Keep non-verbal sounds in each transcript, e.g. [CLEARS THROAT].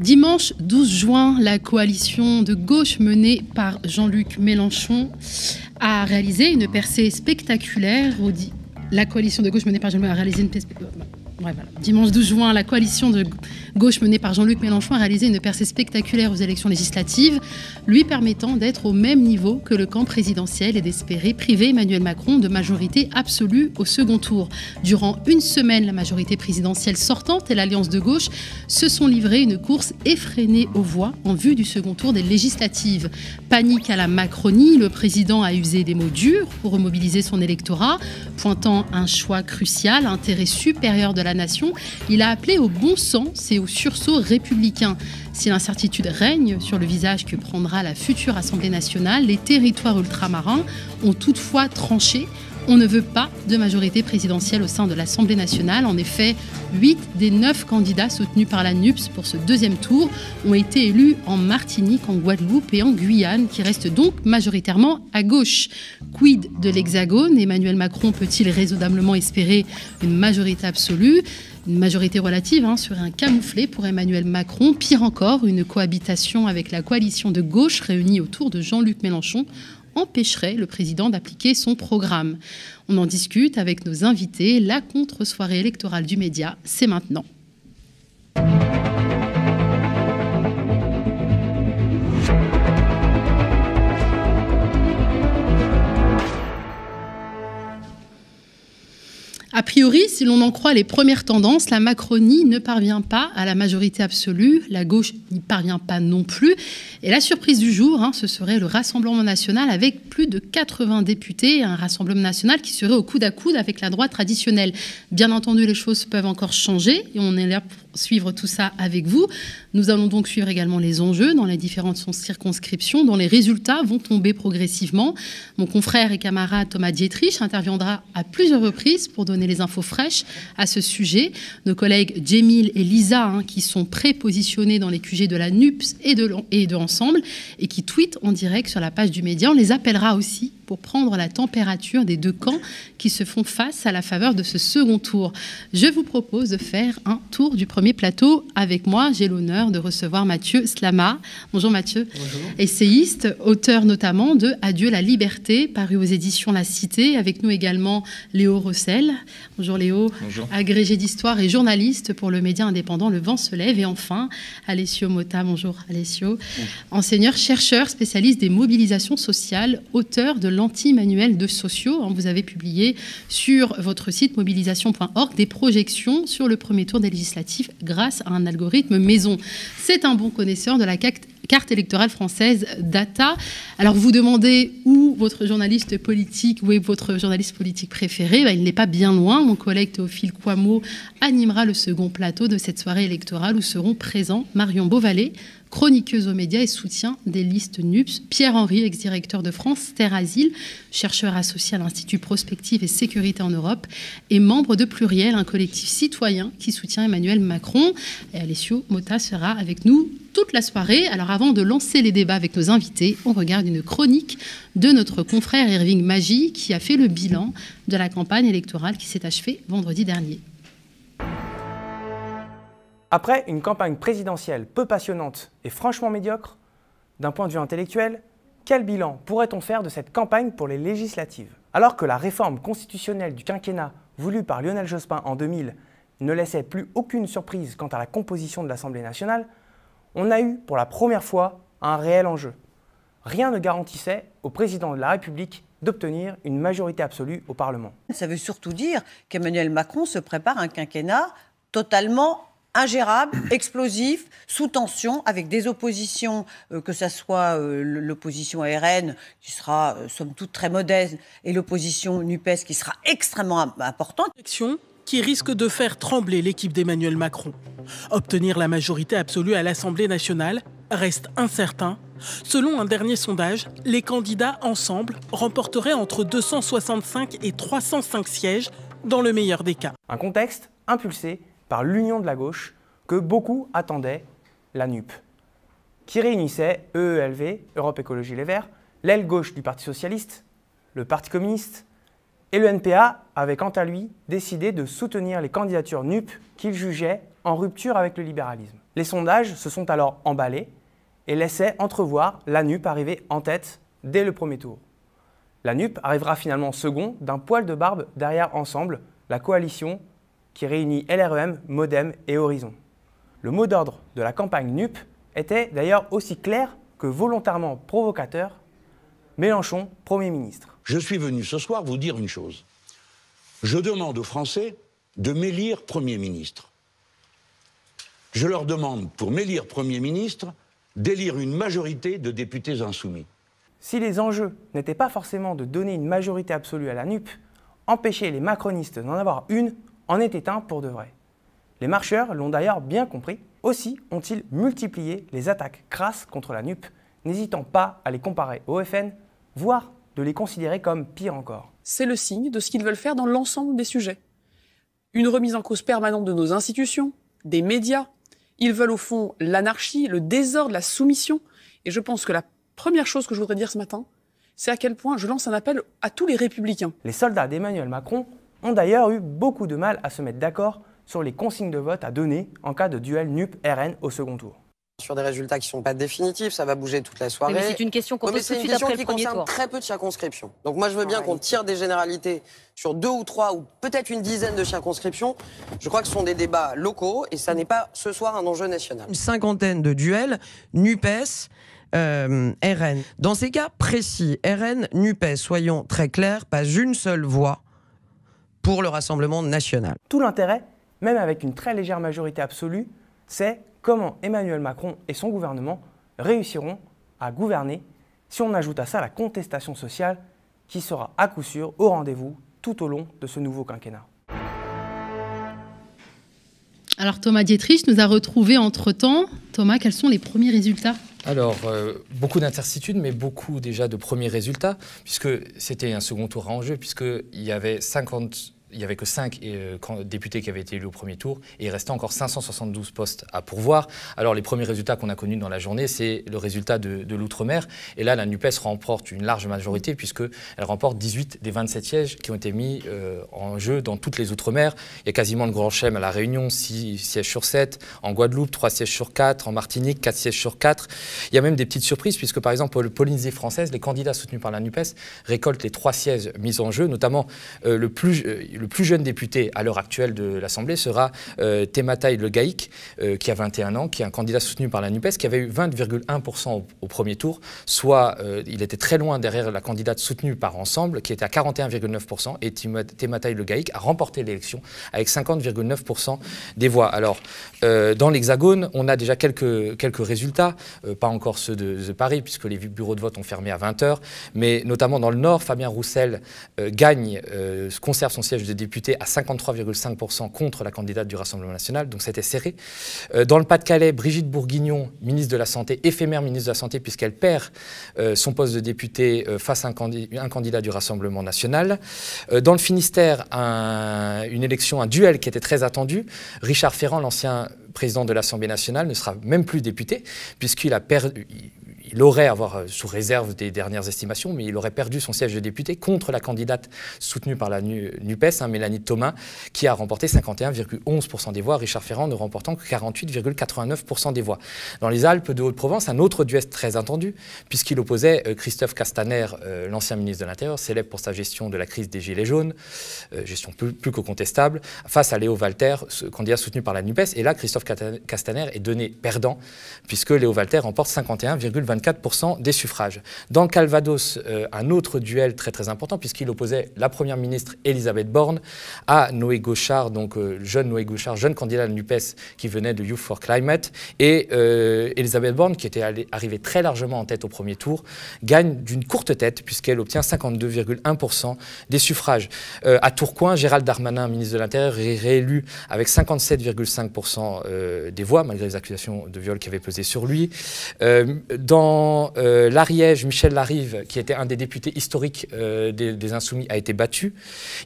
Dimanche 12 juin, la coalition de gauche menée par Jean-Luc Mélenchon a réalisé une percée spectaculaire. La coalition de gauche menée par Jean-Luc a réalisé une percée Dimanche 12 juin, la coalition de gauche menée par Jean-Luc Mélenchon a réalisé une percée spectaculaire aux élections législatives, lui permettant d'être au même niveau que le camp présidentiel et d'espérer priver Emmanuel Macron de majorité absolue au second tour. Durant une semaine, la majorité présidentielle sortante et l'alliance de gauche se sont livrés une course effrénée aux voix en vue du second tour des législatives. Panique à la Macronie, le président a usé des mots durs pour remobiliser son électorat, pointant un choix crucial, intérêt supérieur de la il a appelé au bon sens et au sursaut républicain. Si l'incertitude règne sur le visage que prendra la future Assemblée nationale, les territoires ultramarins ont toutefois tranché on ne veut pas de majorité présidentielle au sein de l'Assemblée nationale. En effet, 8 des 9 candidats soutenus par la NUPS pour ce deuxième tour ont été élus en Martinique, en Guadeloupe et en Guyane, qui restent donc majoritairement à gauche. Quid de l'Hexagone? Emmanuel Macron peut-il raisonnablement espérer une majorité absolue? Une majorité relative hein, serait un camouflet pour Emmanuel Macron. Pire encore, une cohabitation avec la coalition de gauche réunie autour de Jean-Luc Mélenchon empêcherait le président d'appliquer son programme. On en discute avec nos invités. La contre-soirée électorale du média, c'est maintenant. A priori, si l'on en croit les premières tendances, la Macronie ne parvient pas à la majorité absolue, la gauche n'y parvient pas non plus. Et la surprise du jour, hein, ce serait le Rassemblement national avec plus de 80 députés, un Rassemblement national qui serait au coude à coude avec la droite traditionnelle. Bien entendu, les choses peuvent encore changer et on est là suivre tout ça avec vous. Nous allons donc suivre également les enjeux dans les différentes circonscriptions dont les résultats vont tomber progressivement. Mon confrère et camarade Thomas Dietrich interviendra à plusieurs reprises pour donner les infos fraîches à ce sujet. Nos collègues Jemil et Lisa, hein, qui sont prépositionnés dans les QG de la NUPS et de, et de Ensemble, et qui tweetent en direct sur la page du média, on les appellera aussi pour prendre la température des deux camps qui se font face à la faveur de ce second tour. Je vous propose de faire un tour du premier plateau avec moi. J'ai l'honneur de recevoir Mathieu Slama. Bonjour Mathieu. Bonjour. Essayiste, auteur notamment de Adieu la liberté, paru aux éditions La Cité. Avec nous également Léo Rossel. Bonjour Léo. Bonjour. Agrégé d'histoire et journaliste pour le média indépendant Le Vent se lève. Et enfin, Alessio Mota. Bonjour Alessio. Enseigneur, chercheur, spécialiste des mobilisations sociales, auteur de l'anti-manuel de sociaux. Hein, vous avez publié sur votre site mobilisation.org des projections sur le premier tour des législatives grâce à un algorithme maison. C'est un bon connaisseur de la carte électorale française Data. Alors vous demandez où votre journaliste politique, où est votre journaliste politique préféré? Ben, Il n'est pas bien loin. Mon collègue Théophile Quamo animera le second plateau de cette soirée électorale où seront présents Marion Beauvalet, chroniqueuse aux médias et soutien des listes NUPS. Pierre-Henri, ex-directeur de France Terre Asile, chercheur associé à l'Institut Prospective et Sécurité en Europe, et membre de Pluriel, un collectif citoyen qui soutient Emmanuel Macron. Et Alessio Mota sera avec nous toute la soirée. Alors avant de lancer les débats avec nos invités, on regarde une chronique de notre confrère Irving Magie qui a fait le bilan de la campagne électorale qui s'est achevée vendredi dernier. Après une campagne présidentielle peu passionnante et franchement médiocre, d'un point de vue intellectuel, quel bilan pourrait-on faire de cette campagne pour les législatives? Alors que la réforme constitutionnelle du quinquennat voulue par Lionel Jospin en 2000 ne laissait plus aucune surprise quant à la composition de l'Assemblée nationale, on a eu pour la première fois un réel enjeu. Rien ne garantissait au président de la République d'obtenir une majorité absolue au Parlement. Ça veut surtout dire qu'Emmanuel Macron se prépare un quinquennat totalement ingérable, [CLEARS THROAT] explosif, sous tension, avec des oppositions, euh, que ce soit euh, l'opposition RN, qui sera, euh, somme toute, très modeste, et l'opposition NUPES, qui sera extrêmement importante. qui risque de faire trembler l'équipe d'Emmanuel Macron. Obtenir la majorité absolue à l'Assemblée nationale reste incertain. Selon un dernier sondage, les candidats ensemble remporteraient entre 265 et 305 sièges dans le meilleur des cas. Un contexte impulsé par l'union de la gauche que beaucoup attendaient, la NUP, qui réunissait EELV, Europe Écologie Les Verts, l'aile gauche du Parti Socialiste, le Parti Communiste, et le NPA avait quant à lui décidé de soutenir les candidatures NUP qu'il jugeait en rupture avec le libéralisme. Les sondages se sont alors emballés et laissaient entrevoir la NUP arriver en tête dès le premier tour. La NUP arrivera finalement second d'un poil de barbe derrière Ensemble, la coalition qui réunit LREM, Modem et Horizon. Le mot d'ordre de la campagne NUP était d'ailleurs aussi clair que volontairement provocateur Mélenchon, Premier ministre. Je suis venu ce soir vous dire une chose. Je demande aux Français de m'élire Premier ministre. Je leur demande, pour m'élire Premier ministre, d'élire une majorité de députés insoumis. Si les enjeux n'étaient pas forcément de donner une majorité absolue à la NUP, empêcher les macronistes d'en avoir une en était un pour de vrai. Les marcheurs l'ont d'ailleurs bien compris. Aussi ont-ils multiplié les attaques crasses contre la NUP, n'hésitant pas à les comparer au FN, voire de les considérer comme pire encore. C'est le signe de ce qu'ils veulent faire dans l'ensemble des sujets. Une remise en cause permanente de nos institutions, des médias. Ils veulent au fond l'anarchie, le désordre, la soumission. Et je pense que la première chose que je voudrais dire ce matin, c'est à quel point je lance un appel à tous les républicains. Les soldats d'Emmanuel Macron ont d'ailleurs eu beaucoup de mal à se mettre d'accord sur les consignes de vote à donner en cas de duel NUP-RN au second tour. Sur des résultats qui ne sont pas définitifs, ça va bouger toute la soirée. mais c'est une question qu'on pose tout de suite après le premier tour. tour. très peu de circonscriptions. Donc moi je veux bien qu'on tire des généralités sur deux ou trois ou peut-être une dizaine de circonscriptions. Je crois que ce sont des débats locaux et ça n'est pas ce soir un enjeu national. Une cinquantaine de duels, NUPES, euh, RN. Dans ces cas précis, RN, NUPES, soyons très clairs, pas une seule voix pour le Rassemblement national. Tout l'intérêt, même avec une très légère majorité absolue, c'est comment Emmanuel Macron et son gouvernement réussiront à gouverner si on ajoute à ça la contestation sociale qui sera à coup sûr au rendez-vous tout au long de ce nouveau quinquennat. Alors Thomas Dietrich nous a retrouvés entre-temps. Thomas, quels sont les premiers résultats? Alors, euh, beaucoup d'incertitudes, mais beaucoup déjà de premiers résultats, puisque c'était un second tour à enjeu, puisqu'il y avait 50 il n'y avait que 5 euh, députés qui avaient été élus au premier tour et il restait encore 572 postes à pourvoir. Alors les premiers résultats qu'on a connus dans la journée, c'est le résultat de, l'outre-mer. Et là, la NUPES remporte une large majorité puisqu'elle remporte 18 des 27 sièges qui ont été mis euh, en jeu dans toutes les outre-mer. Il y a quasiment le grand chem à La Réunion, 6 sièges sur 7, en Guadeloupe, 3 sièges sur 4, en Martinique, 4 sièges sur 4. Il y a même des petites surprises puisque par exemple, pour Polynésie française, les candidats soutenus par la NUPES récoltent les 3 sièges mis en jeu, notamment euh, le plus le plus jeune député à l'heure actuelle de l'Assemblée sera euh, Le Gaïk, euh, qui a 21 ans, qui est un candidat soutenu par la NUPES, qui avait eu 20,1% au, premier tour, soit euh, il était très loin derrière la candidate soutenue par Ensemble, qui était à 41,9%, et Tematai Le Gaïk a remporté l'élection avec 50,9% des voix. Alors, dans l'Hexagone, on a déjà quelques, quelques résultats, pas encore ceux de, de, Paris, puisque les bureaux de vote ont fermé à 20h, mais notamment dans le Nord, Fabien Roussel gagne, conserve son siège de député à 53,5% contre la candidate du Rassemblement national, donc c'était serré. Euh, dans le Pas-de-Calais, Brigitte Bourguignon, ministre de la Santé, éphémère ministre de la Santé, puisqu'elle perd euh, son poste de député euh, face à un, candidat du Rassemblement national. dans le Finistère, une élection, un duel qui était très attendu. Richard Ferrand, l'ancien président de l'Assemblée nationale, ne sera même plus député, puisqu'il a perdu il aurait, avoir euh, sous réserve des dernières estimations, mais il aurait perdu son siège de député contre la candidate soutenue par la NUPES, hein, Mélanie Thomas, qui a remporté 51,11% des voix, Richard Ferrand ne remportant que 48,89% des voix. Dans les Alpes de Haute-Provence, un autre duel très attendu, puisqu'il opposait euh, Christophe Castaner, euh, l'ancien ministre de l'Intérieur, célèbre pour sa gestion de la crise des Gilets jaunes, gestion plus, que contestable, face à Léo Walter, candidat soutenu par la NUPES. Et là, Christophe Castaner est donné perdant, puisque Léo Walter remporte 51,24% 4% des suffrages. Dans Calvados, euh, un autre duel très très important puisqu'il opposait la première ministre Elisabeth Borne à Noé Gauchard, donc euh, jeune Noé Gauchard, jeune candidat de l'UPES qui venait de Youth for Climate, et euh, Elisabeth Borne, qui était arrivée très largement en tête au premier tour, gagne d'une courte tête puisqu'elle obtient 52,1% des suffrages. à Tourcoing, Gérald Darmanin, ministre de l'Intérieur, est réélu avec 57,5% des voix malgré les accusations de viol qui avaient pesé sur lui. dans Dans l'Ariège, Michel Larive, qui était un des députés historiques des, Insoumis, a été battu.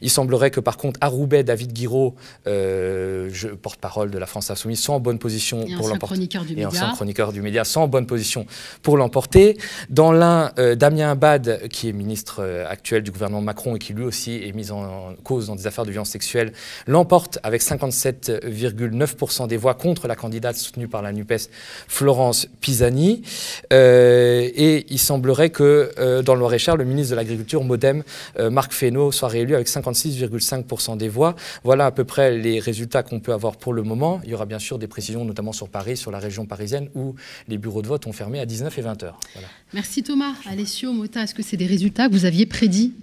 Il semblerait que par contre, à Roubaix, David Guiraud, porte-parole de la France Insoumise, sont en bonne position pour l'emporter. Et ancien chroniqueur du média, sont en bonne position pour l'emporter. Dans l'un, Damien Abad, qui est ministre actuel du gouvernement Macron et qui lui aussi est mis en cause dans des affaires de violence sexuelle, l'emporte avec 57,9% des voix contre la candidate soutenue par la NUPES, Florence Pisani. Euh, et il semblerait que euh, dans le Loir-et-Cher, le ministre de l'Agriculture, Modem, euh, Marc Fesneau, soit réélu avec 56,5% des voix. Voilà à peu près les résultats qu'on peut avoir pour le moment. Il y aura bien sûr des précisions, notamment sur Paris, sur la région parisienne, où les bureaux de vote ont fermé à 19 et 20 heures. Merci Thomas. Alessio Mota, est-ce que c'est des résultats que vous aviez prédits?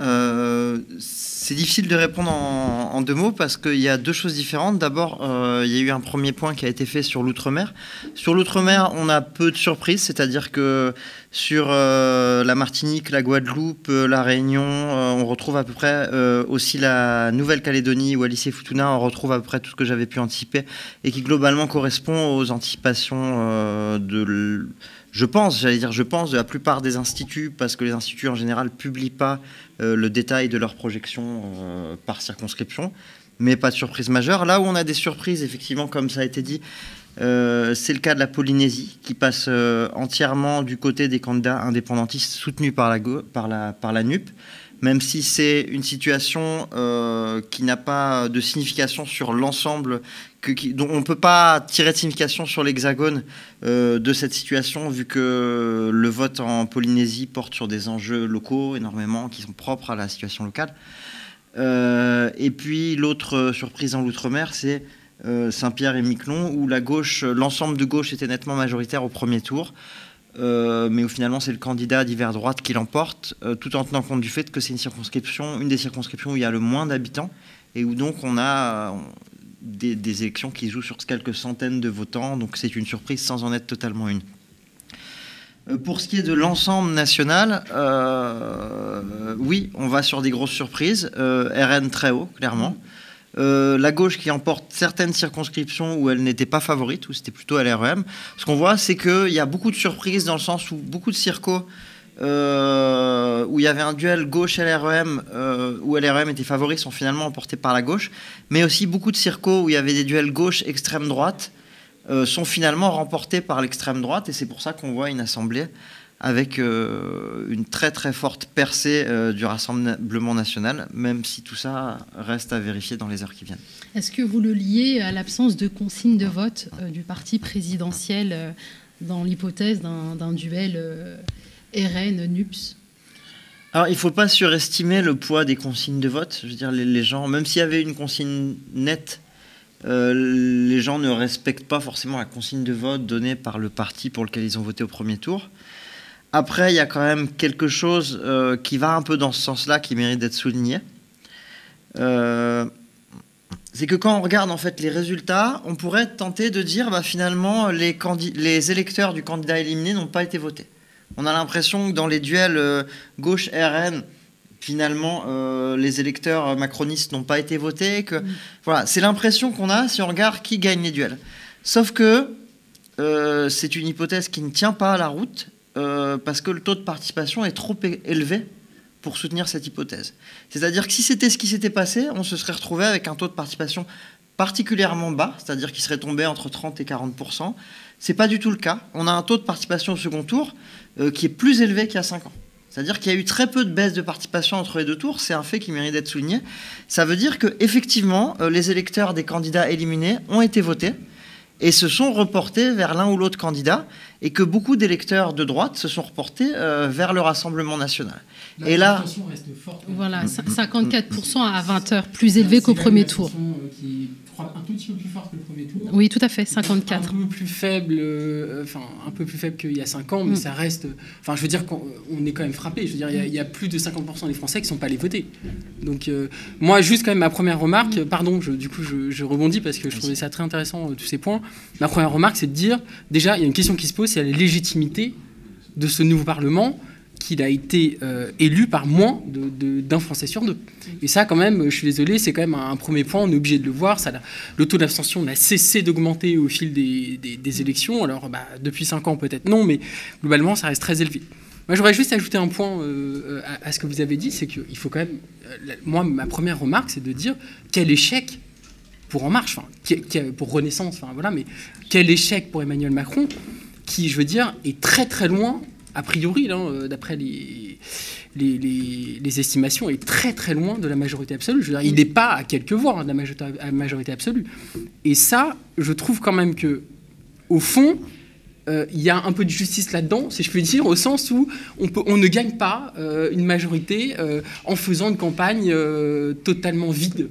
Euh, c'est difficile de répondre en, deux mots parce qu'il y a deux choses différentes. D'abord, euh, il y a eu un premier point qui a été fait sur l'outre-mer. Sur l'outre-mer, on a peu de surprises, c'est-à-dire que sur euh, la Martinique, la Guadeloupe, la Réunion, on retrouve à peu près aussi la Nouvelle-Calédonie, Wallis et Futuna, on retrouve à peu près tout ce que j'avais pu anticiper et qui globalement correspond aux anticipations de je pense, j'allais dire je pense, de la plupart des instituts, parce que les instituts en général publient pas le détail de leurs projections euh, par circonscription, mais pas de surprise majeure. Là où on a des surprises, effectivement, comme ça a été dit, euh, c'est le cas de la Polynésie, qui passe entièrement du côté des candidats indépendantistes soutenus par la NUP même si c'est une situation qui n'a pas de signification sur l'ensemble dont on ne peut pas tirer de signification sur l'hexagone euh, de cette situation, vu que le vote en Polynésie porte sur des enjeux locaux énormément, qui sont propres à la situation locale. Euh, et puis l'autre surprise en l'outre-mer, c'est euh, Saint-Pierre et Miquelon, où l'ensemble de gauche était nettement majoritaire au premier tour. Mais où finalement c'est le candidat d'hiver droite qui l'emporte, tout en tenant compte du fait que c'est une circonscription, une des circonscriptions où il y a le moins d'habitants et où donc on a, des, élections qui jouent sur quelques centaines de votants, donc c'est une surprise sans en être totalement une. Euh, pour ce qui est de l'ensemble national, euh, oui, on va sur des grosses surprises. Euh, RN très haut, clairement. La gauche qui emporte certaines circonscriptions où elle n'était pas favorite, où c'était plutôt LREM. Ce qu'on voit, c'est qu'il y a beaucoup de surprises dans le sens où beaucoup de circos euh, où il y avait un duel gauche-LREM, euh, où LREM était favori, sont finalement emportés par la gauche, mais aussi beaucoup de circos où il y avait des duels gauche-extrême droite, euh, sont finalement remportés par l'extrême droite, et c'est pour ça qu'on voit une assemblée avec une très très forte percée du Rassemblement national, même si tout ça reste à vérifier dans les heures qui viennent. Est-ce que vous le liez à l'absence de consigne de vote du parti présidentiel dans l'hypothèse d'un duel RN, NUPS alors, il ne faut pas surestimer le poids des consignes de vote. Je veux dire, les, gens, même s'il y avait une consigne nette, euh, les gens ne respectent pas forcément la consigne de vote donnée par le parti pour lequel ils ont voté au premier tour. Après, il y a quand même quelque chose euh, qui va un peu dans ce sens-là, qui mérite d'être souligné. Euh, c'est que quand on regarde en fait les résultats, on pourrait tenter de dire bah, finalement les, les électeurs du candidat éliminé n'ont pas été votés. On a l'impression que dans les duels euh, gauche-RN, finalement, euh, les électeurs macronistes n'ont pas été votés. Que, mm. voilà, c'est l'impression qu'on a si on regarde qui gagne les duels. Sauf que euh, c'est une hypothèse qui ne tient pas à la route parce que le taux de participation est trop élevé pour soutenir cette hypothèse. C'est-à-dire que si c'était ce qui s'était passé, on se serait retrouvé avec un taux de participation particulièrement bas, c'est-à-dire qu'il serait tombé entre 30 et 40 C'est pas du tout le cas. On a un taux de participation au second tour euh, qui est plus élevé qu'il y a 5 ans. C'est-à-dire qu'il y a eu très peu de baisse de participation entre les deux tours. C'est un fait qui mérite d'être souligné. Ça veut dire que effectivement, euh, les électeurs des candidats éliminés ont été votés et se sont reportés vers l'un ou l'autre candidat, et que beaucoup d'électeurs de droite se sont reportés euh, vers le Rassemblement national. et là, reste forte. voilà, 54% à 20 heures, plus élevé qu'au premier tour un tout petit peu plus fort que le premier tour. Oui, tout à fait, 54. Un peu plus faible, euh, enfin un peu plus faible qu'il y a 5 ans, mais mm. ça reste. Enfin, je veux dire qu'on est quand même frappé. Je veux dire, il y, a, plus de 50% des Français qui ne sont pas allés voter. Donc, euh, moi, juste quand même ma première remarque, mm. pardon, je, du coup, je, rebondis parce que je trouvais ça très intéressant euh, tous ces points. Ma première remarque, c'est de dire déjà, il y a une question qui se pose, c'est la légitimité de ce nouveau Parlement qu'il a été euh, élu par moins d'un Français sur deux. Et ça, quand même, je suis désolé, c'est quand même un, premier point, on est obligé de le voir. Le taux d'abstention n'a cessé d'augmenter au fil des, élections. Alors, bah, depuis cinq ans, peut-être non, mais globalement, ça reste très élevé. Moi, j'aurais juste ajouté un point euh, à, ce que vous avez dit, c'est qu'il faut quand même. moi, ma première remarque, c'est de dire quel échec pour En Marche, pour Renaissance, voilà, mais quel échec pour Emmanuel Macron, qui, je veux dire, est très très loin, a priori, euh, d'après les, les, estimations, est très très loin de la majorité absolue. Je veux dire, il n'est pas à quelques voix hein, de la majorité, absolue. Et ça, je trouve quand même que, au fond, euh, il y a un peu de justice là-dedans, si je puis dire, au sens où on, peut, on ne gagne pas euh, une majorité en faisant une campagne totalement vide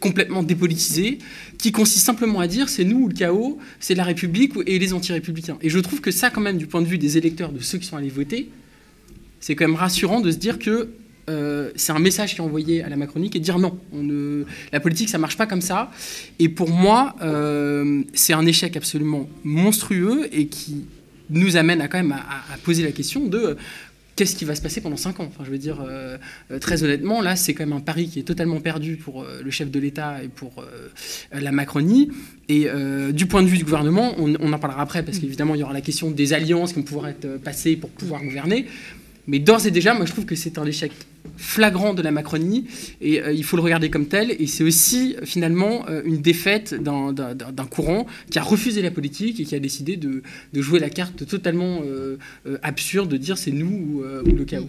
complètement dépolitisé, qui consiste simplement à dire c'est nous ou le chaos, c'est la République et les anti-républicains. Et je trouve que ça, quand même, du point de vue des électeurs, de ceux qui sont allés voter, c'est quand même rassurant de se dire que euh, c'est un message qui est envoyé à la Macronie et de dire non, on ne, la politique ça marche pas comme ça. Et pour moi, euh, c'est un échec absolument monstrueux et qui nous amène à quand même à poser la question de qu'est-ce qui va se passer pendant 5 ans je veux dire, euh, euh, très honnêtement, là, c'est quand même un pari qui est totalement perdu pour euh, le chef de l'État et pour la Macronie. Et du point de vue du gouvernement, on, on en parlera après, parce qu'évidemment, il y aura la question des alliances qui vont pouvoir être passées pour pouvoir gouverner. Mais d'ores et déjà, moi, je trouve que c'est un échec flagrant de la Macronie et euh, il faut le regarder comme tel. Et c'est aussi finalement euh, une défaite d'un courant qui a refusé la politique et qui a décidé de, jouer la carte totalement euh, absurde de dire c'est nous ou, le chaos.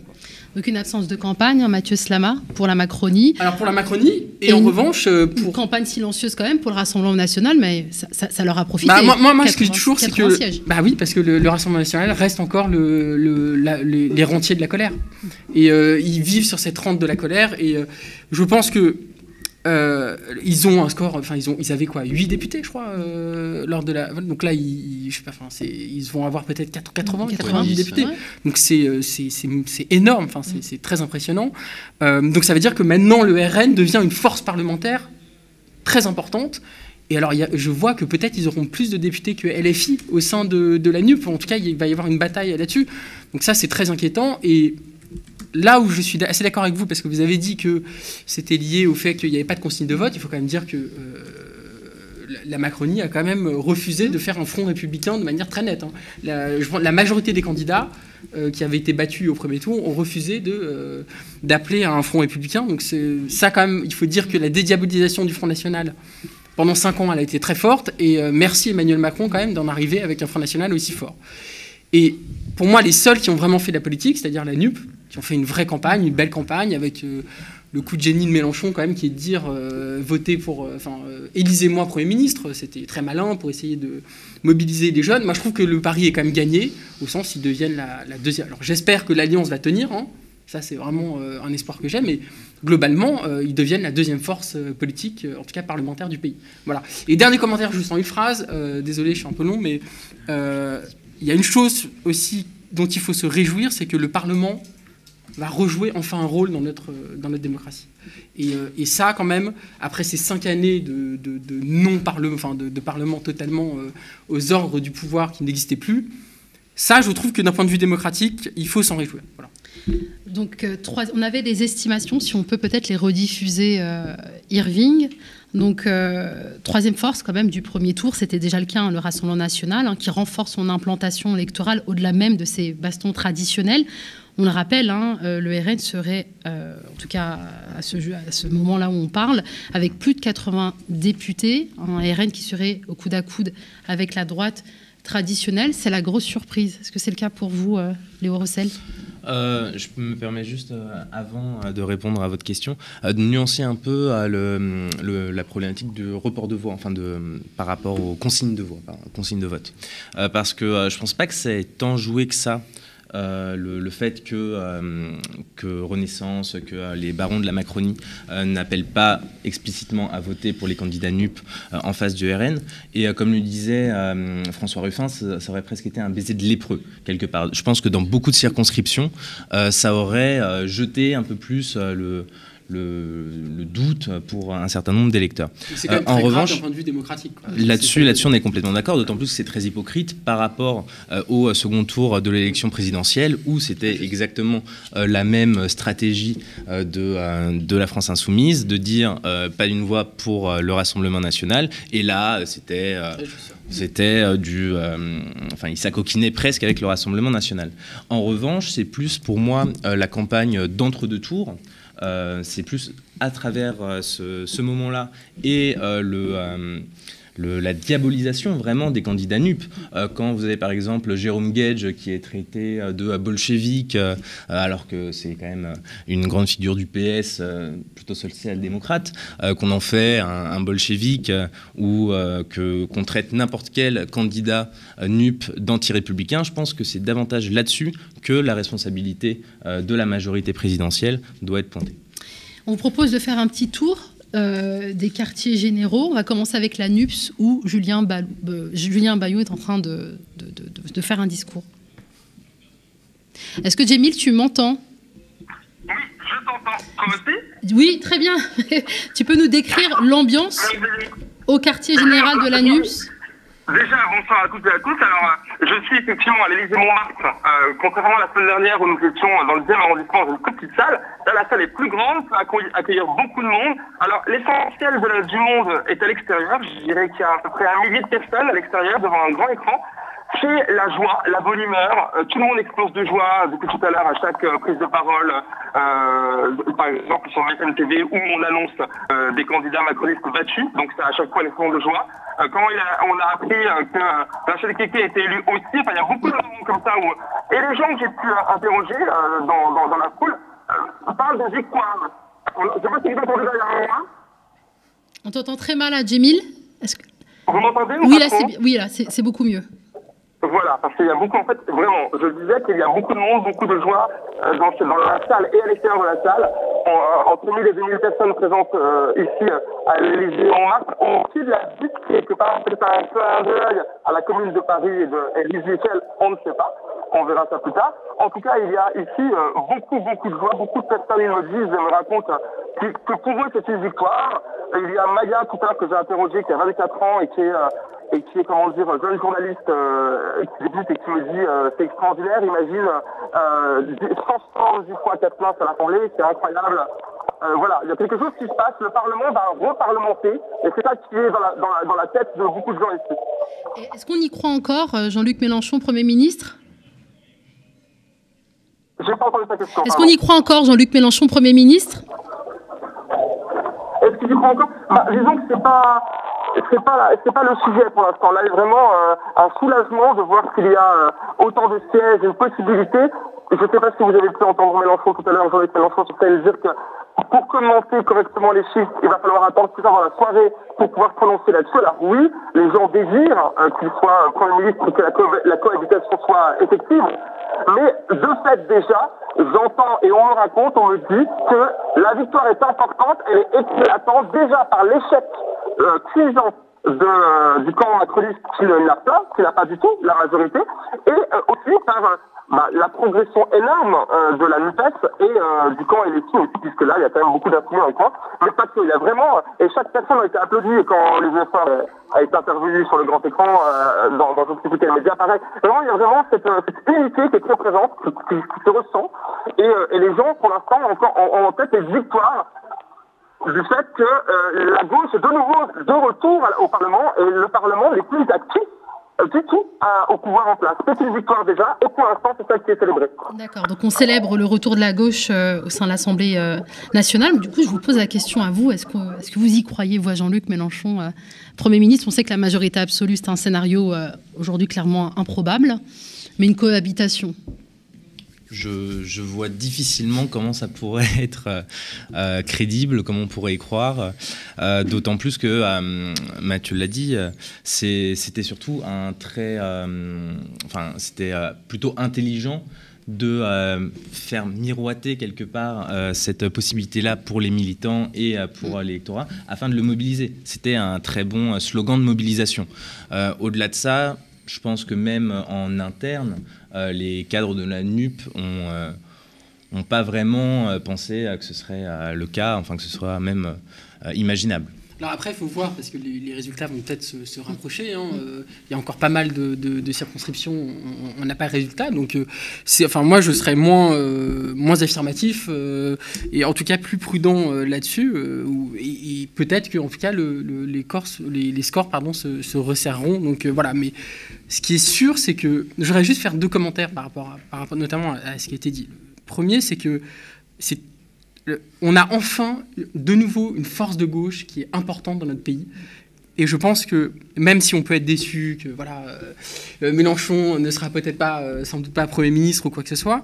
Donc une absence de campagne, hein, Mathieu Slama, pour la Macronie. Alors pour la Macronie, et, en revanche... pour... Une campagne silencieuse quand même pour le Rassemblement national, mais ça, leur a profité. Bah, moi, moi, ce que je dis toujours, c'est que... Bah oui, parce que le, Rassemblement national reste encore le, les rentiers de la colère. Et ils vivent sur cette rente de la colère. Et euh, je pense que euh, ils ont un score, enfin ils ont, ils avaient quoi, 8 députés, je crois, euh, lors de la. Donc là, ils, je sais pas, enfin, ils vont avoir peut-être 80, 90 députés. Donc c'est, c'est, énorme, enfin c'est, très impressionnant. donc ça veut dire que maintenant le RN devient une force parlementaire très importante. Et alors, je vois que peut-être ils auront plus de députés que LFI au sein de, de la NUP. En tout cas, il va y avoir une bataille là-dessus. Donc ça, c'est très inquiétant. Et là où je suis assez d'accord avec vous, parce que vous avez dit que c'était lié au fait qu'il n'y avait pas de consigne de vote, il faut quand même dire que euh, la Macronie a quand même refusé de faire un front républicain de manière très nette. Hein. La, majorité des candidats euh, qui avaient été battus au premier tour ont refusé euh, d'appeler à un front républicain. Donc ça, quand même, il faut dire que la dédiabolisation du Front National pendant cinq ans, elle a été très forte. Et merci Emmanuel Macron quand même d'en arriver avec un Front National aussi fort. Et pour moi, les seuls qui ont vraiment fait de la politique, c'est-à-dire la NUP, qui ont fait une vraie campagne, une belle campagne, avec euh, le coup de génie de Mélenchon quand même, qui est de dire euh, votez pour, euh, enfin, élisez-moi Premier ministre. C'était très malin pour essayer de mobiliser les jeunes. Moi, je trouve que le pari est quand même gagné, au sens qu'ils deviennent la, deuxième. Alors, j'espère que l'alliance va tenir. Hein. Ça, c'est vraiment un espoir que j'ai, mais globalement, ils deviennent la deuxième force politique, en tout cas parlementaire du pays. Voilà. Et dernier commentaire, juste en une phrase. désolé, je suis un peu long, mais il y a une chose aussi dont il faut se réjouir, c'est que le Parlement va rejouer enfin un rôle dans notre, dans notre démocratie. Et, euh, et ça, quand même, après ces cinq années de, de, non-parlement, enfin de, parlement totalement euh, aux ordres du pouvoir qui n'existait plus, ça, je trouve que d'un point de vue démocratique, il faut s'en réjouir. Donc, euh, trois, on avait des estimations, si on peut peut-être les rediffuser, Irving. Donc, troisième force quand même du premier tour, c'était déjà le cas, hein, le Rassemblement national, hein, qui renforce son implantation électorale au-delà même de ses bastons traditionnels. On le rappelle, hein, euh, le RN serait, euh, en tout cas à ce, moment-là où on parle, avec plus de 80 députés, un RN qui serait au coude à coude avec la droite traditionnelle. C'est la grosse surprise. Est-ce que c'est le cas pour vous, euh, Léo Rossel? Je me permets juste, avant de répondre à votre question, de nuancer un peu la problématique du report de voix, enfin par rapport aux consignes de voix, consignes de vote. parce que je ne pense pas que c'est tant joué que ça euh, le, fait que, euh, que Renaissance, que euh, les barons de la Macronie n'appellent pas explicitement à voter pour les candidats NUP en face du RN. Et comme le disait François Ruffin, ça, aurait presque été un baiser de lépreux, quelque part. Je pense que dans beaucoup de circonscriptions, ça aurait jeté un peu plus le le, doute pour un certain nombre d'électeurs. En revanche, d'un point de vue démocratique. Là-dessus, là-dessus, on est complètement d'accord. D'autant plus que c'est très hypocrite par rapport au second tour de l'élection présidentielle où c'était exactement la même stratégie de, de la France insoumise de dire pas une voix pour le Rassemblement national. Et là, c'était c'était euh, du. Euh, enfin, il s'acoquinait presque avec le Rassemblement national. En revanche, c'est plus pour moi euh, la campagne d'entre-deux tours. C'est plus à travers ce, ce moment-là et le la diabolisation vraiment des candidats NUP. Euh, quand vous avez par exemple Jérôme Gage qui est traité euh, de bolchevique, euh, alors que c'est quand même une grande figure du PS, plutôt social-démocrate, qu'on en fait un, bolchevique ou que, qu'on traite n'importe quel candidat NUP d'anti-républicain, je pense que c'est davantage là-dessus que la responsabilité de la majorité présidentielle doit être pointée. On vous propose de faire un petit tour euh, des quartiers généraux. On va commencer avec la NUPS où Julien, euh, Julien Bayou est en train de, de, faire un discours. Est-ce que Jamil, tu m'entends? Oui, je t'entends. Oui, très bien. [LAUGHS] tu peux nous décrire l'ambiance au quartier général de la NUPS? Déjà, bonsoir à toutes et à tous. Alors, euh, je suis effectivement à l'Élysée Montmartre. Euh, contrairement à la semaine dernière où nous étions dans le 10e arrondissement dans une toute petite salle, là, la salle est plus grande, peut accueillir beaucoup de monde. Alors, l'essentiel du monde est à l'extérieur. Je dirais qu'il y a à peu près un millier de personnes à l'extérieur devant un grand écran c'est la joie, la bonne humeur. Euh, tout le monde explose de joie depuis tout à l'heure à chaque euh, prise de parole, euh, par exemple sur BFM TV où on annonce des candidats macronistes battus. Donc c'est à chaque fois l'explosion de joie. quand on a appris que Rachel Keke a été élu aussi, il y a beaucoup de moments comme ça où... Et les gens que j'ai pu interroger dans, dans, la foule parlent de victoire. Je ne sais pas si vous entendez derrière moi. On t'entend très mal à Jemil. Est-ce que... Vous m'entendez oui, là, c'est beaucoup mieux. Voilà, parce qu'il y a beaucoup, en fait, vraiment, je disais qu'il y a beaucoup de monde, beaucoup de joie euh, dans, la salle et à l'extérieur de la salle. En, entre 1000 et 2000 personnes présentes euh, ici euh, à l'Élysée en mars. On aussi de la vie quelque part, peut-être un peu d'œil à la commune de Paris et de on ne sait pas. On verra ça plus tard. En tout cas, il y a ici beaucoup, beaucoup de joie. Beaucoup de personnes me disent et me racontent que, pour eux, c'est une victoire. Il y a Maya, tout à l'heure, que j'ai interrogé, qui a 24 ans et qui est et qui est, comment dire, jeune journaliste euh, qui débute et qui me dit euh, c'est extraordinaire, imagine euh, 110 fois 4 places à l'Assemblée, c'est incroyable. Euh, voilà, il y a quelque chose qui se passe, le Parlement va reparlementer, et c'est ça qui est dans la, dans, la, dans la, tête de beaucoup de gens ici. Est-ce qu'on y croit encore, Jean-Luc Mélenchon, Premier ministre? J'ai pas entendu ta question. Est-ce qu'on y croit encore, Jean-Luc Mélenchon, Premier ministre? Est-ce qu'il y croit encore? Bah, Disons que c'est pas c'est pas c'est pas le sujet pour l'instant. Là, il y a vraiment euh, un soulagement de voir qu'il y a euh, autant de sièges, une possibilité. Je ne sais pas si vous avez pu entendre Mélenchon tout à l'heure, Jean-Luc Mélenchon, sur dire que pour commenter correctement les chiffres, il va falloir attendre plus tard dans la soirée pour pouvoir prononcer là-dessus. Alors oui, les gens désirent euh, qu'il soit Premier ministre et que la, co cohabitation soit effective, mais de fait déjà, j'entends et on me raconte, on me dit que la victoire est importante, elle est éclatante déjà par l'échec euh, cuisant de, du camp macroniste qui n'a pas, qui n'a pas du tout la majorité, et euh, aussi par bah, la progression énorme euh, de la NUPES et euh, du camp LFI aussi, puisque là, il y a quand même beaucoup d'influence avec moi. Mais pas que, il y a vraiment, et chaque personne a été applaudie quand les efforts euh, a été intervenu sur le grand écran, dans, dans une les médias, pareil. Vraiment, il y a vraiment cette, unité qui est très présente, qui, se ressent, et, les gens, pour l'instant, ont encore en, en tête les victoires du fait que la gauche est de nouveau de retour au Parlement, et le Parlement n'est plus actif du tout au pouvoir en place. C'est une victoire déjà, et pour l'instant, c'est ça qui est célébré. D'accord, donc on célèbre le retour de la gauche euh, au sein de l'Assemblée euh, nationale. Du coup, je vous pose la question à vous. Est-ce que, est que, vous y croyez, vous, Jean-Luc Mélenchon, euh, Premier ministre? On sait que la majorité absolue, c'est un scénario aujourd'hui clairement improbable, mais une cohabitation je, vois difficilement comment ça pourrait [LAUGHS] être euh, euh, crédible, comment on pourrait y croire. Euh, d'autant plus que, Mathieu l'a dit, c'était surtout un très. enfin, c'était plutôt intelligent de faire miroiter quelque part cette possibilité-là pour les militants et pour l'électorat afin de le mobiliser. C'était un très bon slogan de mobilisation. Au-delà de ça, je pense que même en interne, les cadres de la NUP ont, euh, n'ont pas vraiment pensé que ce serait le cas, enfin que ce soit même imaginable. Alors après, il faut voir, parce que les, résultats vont peut-être se, rapprocher. Hein. Euh, il y a encore pas mal de, circonscriptions, on n'a pas de résultat. Donc, euh, enfin, moi, je serais moins, euh, moins affirmatif et en tout cas plus prudent là-dessus. et, peut-être qu'en tout cas, les, les, scores pardon, se, resserreront. Donc voilà, mais ce qui est sûr, c'est que j'aurais juste faire deux commentaires par rapport, notamment à ce qui a été dit. Premier, c'est que c'est on a enfin de nouveau une force de gauche qui est importante dans notre pays. Et je pense que même si on peut être déçu que voilà, euh, euh, Mélenchon ne sera peut-être pas, euh, sans doute pas Premier ministre ou quoi que ce soit,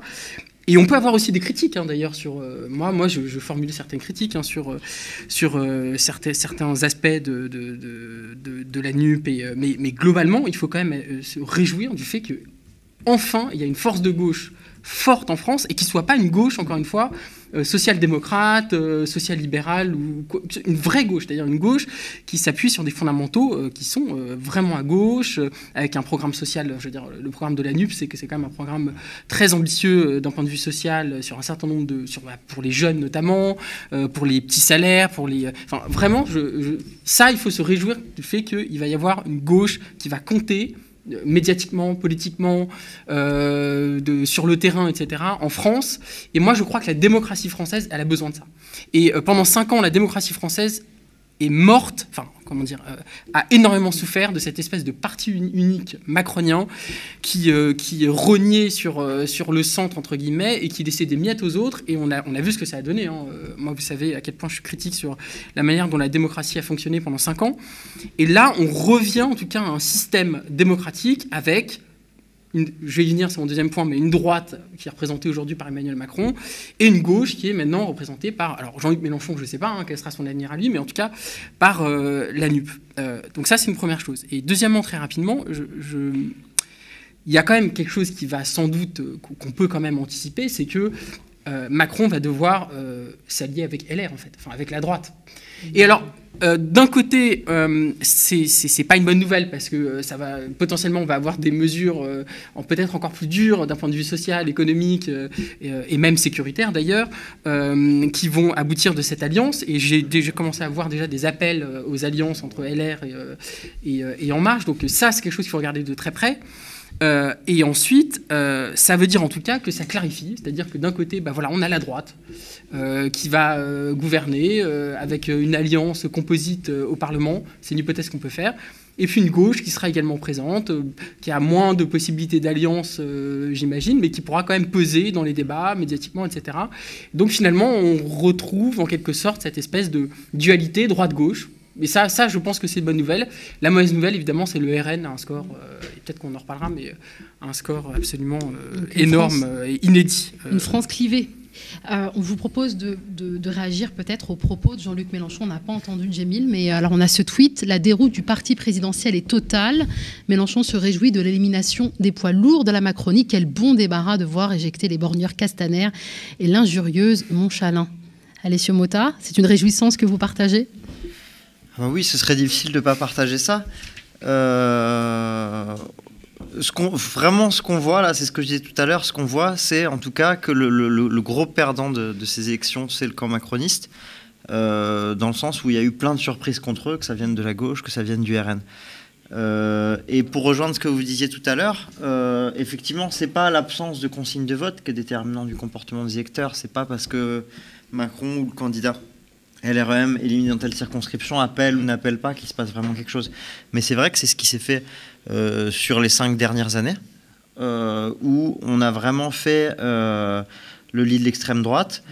et on peut avoir aussi des critiques, hein, d'ailleurs, sur moi. Moi, je, formule certaines critiques hein, sur sur certains certains aspects de de, la NUP. Mais, mais, globalement, il faut quand même se réjouir du fait que enfin, il y a une force de gauche forte en France et qui soit pas une gauche, encore une fois, social-démocrate, euh, social-libérale, ou une vraie gauche, c'est-à-dire une gauche qui s'appuie sur des fondamentaux euh, qui sont vraiment à gauche, avec un programme social, je veux dire, le programme de la NUP, c'est que c'est quand même un programme très ambitieux d'un point de vue social, sur un certain nombre de... Bah, pour les jeunes notamment, pour les petits salaires, pour les... Enfin, vraiment, ça, il faut se réjouir du fait qu'il va y avoir une gauche qui va compter médiatiquement, politiquement, euh, sur le terrain, etc., en France. Et moi, je crois que la démocratie française, elle a besoin de ça. Et euh, pendant cinq ans, la démocratie française est morte, enfin, euh, a énormément souffert de cette espèce de parti unique macronien qui, euh, qui rognait sur, euh, sur le centre, entre guillemets, et qui laissait des miettes aux autres. Et on a, on a vu ce que ça a donné. Hein. Moi, vous savez à quel point je suis critique sur la manière dont la démocratie a fonctionné pendant cinq ans. Et là, on revient en tout cas à un système démocratique avec je vais y venir, c'est mon deuxième point, mais une droite qui est représentée aujourd'hui par Emmanuel Macron, et une gauche qui est maintenant représentée par, alors Jean-Luc Mélenchon, je ne sais pas hein, quel sera son avenir à lui, mais en tout cas par euh, la NUP. Euh, donc ça, c'est une première chose. Et deuxièmement, très rapidement, il y a quand même quelque chose qui va sans doute, euh, qu'on peut quand même anticiper, c'est que Macron va devoir s'allier avec LR, en fait, enfin avec la droite. Et alors, euh, d'un côté, euh, c'est pas une bonne nouvelle parce que euh, ça va potentiellement on va avoir des mesures euh, peut-être encore plus dures d'un point de vue social, économique et, même sécuritaire d'ailleurs, qui vont aboutir de cette alliance. Et j'ai déjà commencé à voir déjà des appels aux alliances entre LR et, et En Marche. Donc ça, c'est quelque chose qu'il faut regarder de très près. Euh, et ensuite, euh, ça veut dire en tout cas que ça clarifie, c'est-à-dire que d'un côté, bah voilà, on a la droite euh, qui va gouverner avec une alliance composite au Parlement, c'est une hypothèse qu'on peut faire, et puis une gauche qui sera également présente, qui a moins de possibilités d'alliance, j'imagine, mais qui pourra quand même peser dans les débats, médiatiquement, etc. Donc finalement, on retrouve en quelque sorte cette espèce de dualité droite-gauche mais ça, ça, je pense que c'est une bonne nouvelle. La mauvaise nouvelle, évidemment, c'est le RN a un score, euh, peut-être qu'on en reparlera, mais euh, un score absolument euh, énorme et inédit. Une France clivée. on vous propose de, réagir peut-être aux propos de Jean-Luc Mélenchon. On n'a pas entendu Jamil, mais alors on a ce tweet La déroute du parti présidentiel est totale. Mélenchon se réjouit de l'élimination des poids lourds de la Macronie. Quel bon débarras de voir éjecter les borgneurs Castaner et l'injurieuse Montchalin. Alessio Mota, c'est une réjouissance que vous partagez? Ah oui, ce serait difficile de ne pas partager ça. Euh, vraiment, ce qu'on voit là, c'est ce que je disais tout à l'heure, ce qu'on voit, c'est en tout cas que le, gros perdant de, ces élections, c'est le camp macroniste, euh, dans le sens où il y a eu plein de surprises contre eux, que ça vienne de la gauche, que ça vienne du RN. Euh, et pour rejoindre ce que vous disiez tout à l'heure, effectivement, c'est pas l'absence de consigne de vote qui est déterminant du comportement des électeurs. C'est pas parce que Macron ou le candidat LREM éliminé dans telle circonscription appelle ou n'appelle pas qu'il se passe vraiment quelque chose. Mais c'est vrai que c'est ce qui s'est fait euh, sur les cinq dernières années, euh, où on a vraiment fait euh, le lit de l'extrême droite.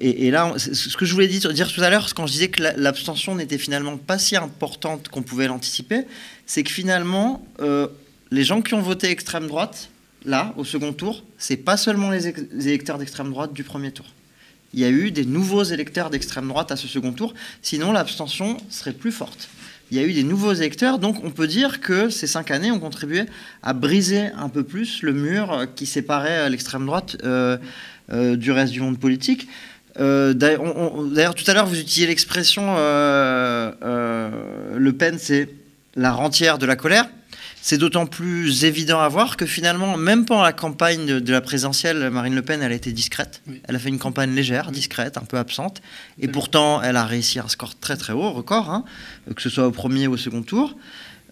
Et, là, ce que je voulais dire, dire tout à l'heure, quand je disais que l'abstention n'était finalement pas si importante qu'on pouvait l'anticiper, c'est que finalement, les gens qui ont voté extrême droite, là, au second tour, c'est pas seulement les électeurs d'extrême droite du premier tour il y a eu des nouveaux électeurs d'extrême droite à ce second tour, sinon l'abstention serait plus forte. Il y a eu des nouveaux électeurs, donc on peut dire que ces cinq années ont contribué à briser un peu plus le mur qui séparait l'extrême droite euh, euh, du reste du monde politique. Euh, d'ailleurs, tout à l'heure, vous utilisez l'expression Le Pen, c'est la rentière de la colère. C'est d'autant plus évident à voir que finalement, même pendant la campagne de, la présidentielle, Marine Le Pen, elle a été discrète. Elle a fait une campagne légère, discrète, un peu absente. Et pourtant, elle a réussi un score très très haut, record, hein, que ce soit au premier ou au second tour.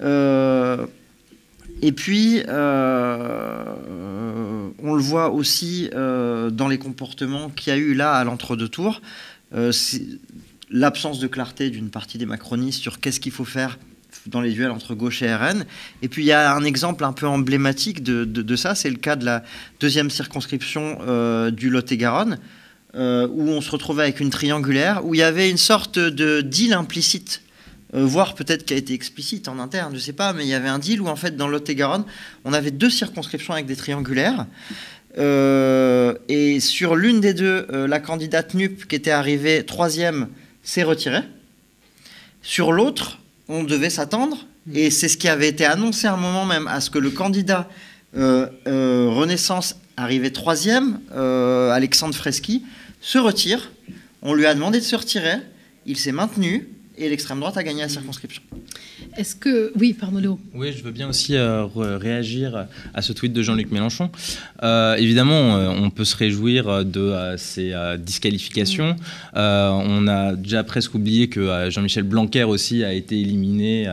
Euh, et puis, euh, on le voit aussi euh, dans les comportements qu'il y a eu là à l'entre-deux tours. L'absence de clarté d'une partie des macronistes sur qu'est-ce qu'il faut faire dans les duels entre gauche et RN. Et puis il y a un exemple un peu emblématique de, ça, c'est le cas de la deuxième circonscription euh, du Lot-et-Garonne, euh, où on se retrouvait avec une triangulaire, où il y avait une sorte de deal implicite, euh, voire peut-être qui a été explicite en interne, je ne sais pas, mais il y avait un deal où en fait dans Lot-et-Garonne, on avait deux circonscriptions avec des triangulaires. et sur l'une des deux, la candidate NUP qui était arrivée troisième s'est retirée. Sur l'autre, on devait s'attendre, et c'est ce qui avait été annoncé à un moment même, à ce que le candidat euh, euh, Renaissance arrivé troisième, euh, Alexandre Freschi, se retire. On lui a demandé de se retirer, il s'est maintenu, et l'extrême droite a gagné la circonscription. Est-ce que. Oui, pardon, Léo. Oui, je veux bien aussi euh, réagir à ce tweet de Jean-Luc Mélenchon. Euh, évidemment, euh, on peut se réjouir de ces disqualifications. on a déjà presque oublié que Jean-Michel Blanquer aussi a été éliminé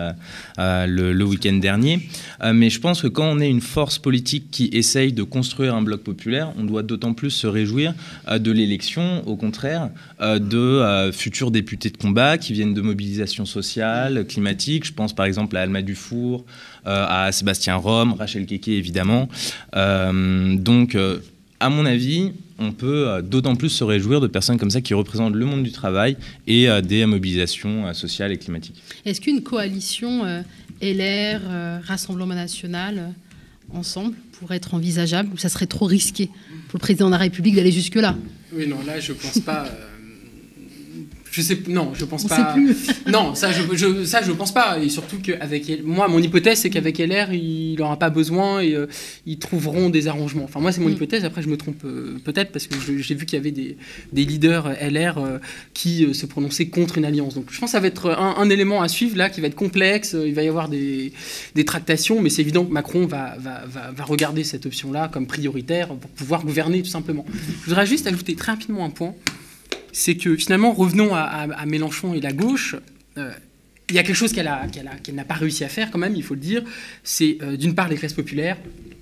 le, le week-end dernier. mais je pense que quand on est une force politique qui essaye de construire un bloc populaire, on doit d'autant plus se réjouir de l'élection, au contraire, de futurs députés de combat qui viennent de mobilisation sociale, climatique. Je pense par exemple à Alma Dufour, euh, à Sébastien Rome, Rachel Keke évidemment. Euh, donc, euh, à mon avis, on peut d'autant plus se réjouir de personnes comme ça qui représentent le monde du travail et des mobilisations sociales et climatiques. Est-ce qu'une coalition LR, Rassemblement national, ensemble, pourrait être envisageable ou ça serait trop risqué pour le président de la République d'aller jusque-là? Oui, non, là, je ne pense pas. Je sais, non, je pense pas. [LAUGHS] non, ça je, je, ça, je pense pas. Et surtout qu'avec moi, mon hypothèse, c'est qu'avec LR, il n'aura pas besoin et euh, ils trouveront des arrangements. Enfin, moi, c'est mon mm. hypothèse. Après, je me trompe euh, peut-être parce que j'ai vu qu'il y avait des, des leaders LR euh, qui se prononçaient contre une alliance. Donc, je pense que ça va être un, élément à suivre là qui va être complexe. Il va y avoir des, des tractations, mais c'est évident que Macron va, va, va, va regarder cette option-là comme prioritaire pour pouvoir gouverner tout simplement. Je voudrais juste ajouter très rapidement un point c'est que finalement, revenons à, Mélenchon et la gauche. Euh, il y a quelque chose qu'elle n'a pas réussi à faire quand même, il faut le dire. C'est euh, d'une part les classes populaires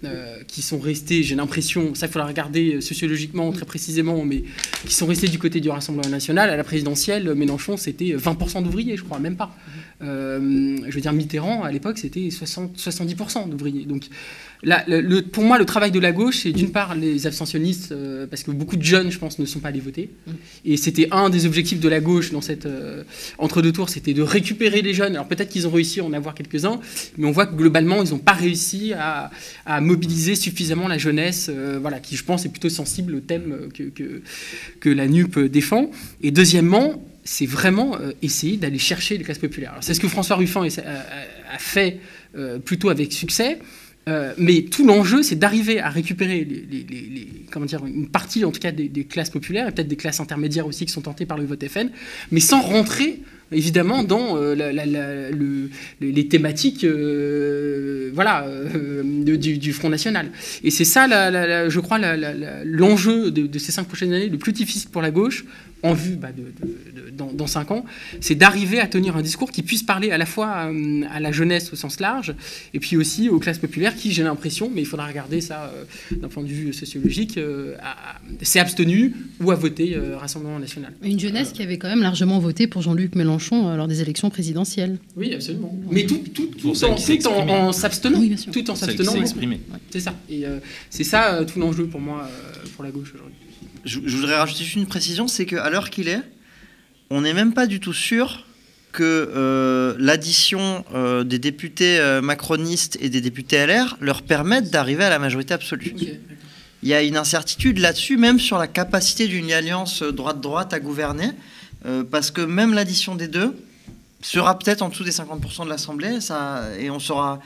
euh, qui sont restées, j'ai l'impression, ça il faudra regarder sociologiquement très précisément, mais qui sont restées du côté du Rassemblement national. À la présidentielle, Mélenchon, c'était 20% d'ouvriers, je crois, même pas. je veux dire, Mitterrand, à l'époque, c'était 70% d'ouvriers. Donc le, pour moi, le travail de la gauche, c'est d'une part les abstentionnistes, euh, parce que beaucoup de jeunes, je pense, ne sont pas allés voter. Mm. Et c'était un des objectifs de la gauche dans cette euh, entre-deux tours, c'était de récupérer les jeunes. Alors peut-être qu'ils ont réussi à en avoir quelques-uns, mais on voit que globalement, ils n'ont pas réussi à, mobiliser suffisamment la jeunesse, euh, voilà, qui, je pense, est plutôt sensible au thème que, que, la NUP défend. Et deuxièmement, c'est vraiment essayer d'aller chercher les classes populaires. C'est ce que François Ruffin a, fait plutôt avec succès. Euh, mais tout l'enjeu, c'est d'arriver à récupérer une partie, en tout cas, des, classes populaires et peut-être des classes intermédiaires aussi qui sont tentées par le vote FN, mais sans rentrer évidemment dans euh, les thématiques euh, voilà, du, Front National. Et c'est ça, je crois, l'enjeu de, de, ces cinq prochaines années le plus difficile pour la gauche, en vue bah, de, dans, cinq ans, c'est d'arriver à tenir un discours qui puisse parler à la fois euh, à, la jeunesse au sens large et puis aussi aux classes populaires qui, j'ai l'impression, mais il faudra regarder ça euh, d'un point de vue sociologique, euh, s'est abstenu ou a voté Rassemblement national. Une jeunesse qui avait quand même largement voté pour Jean-Luc Mélenchon lors des élections présidentielles. Oui, absolument. Mais tout, tout, tout en, s'abstenant. tout en s'abstenant. C'est ça. Et c'est ça tout l'enjeu pour moi, pour la gauche aujourd'hui je, voudrais rajouter juste une précision, c'est qu'à l'heure qu'il est, on n'est même pas du tout sûr que euh, l'addition euh, des députés euh, macronistes et des députés LR leur permette d'arriver à la majorité absolue. Il y a une incertitude là-dessus, même sur la capacité d'une alliance droite-droite à gouverner, parce que même l'addition des deux sera peut-être en dessous des 50% de l'Assemblée, et on sera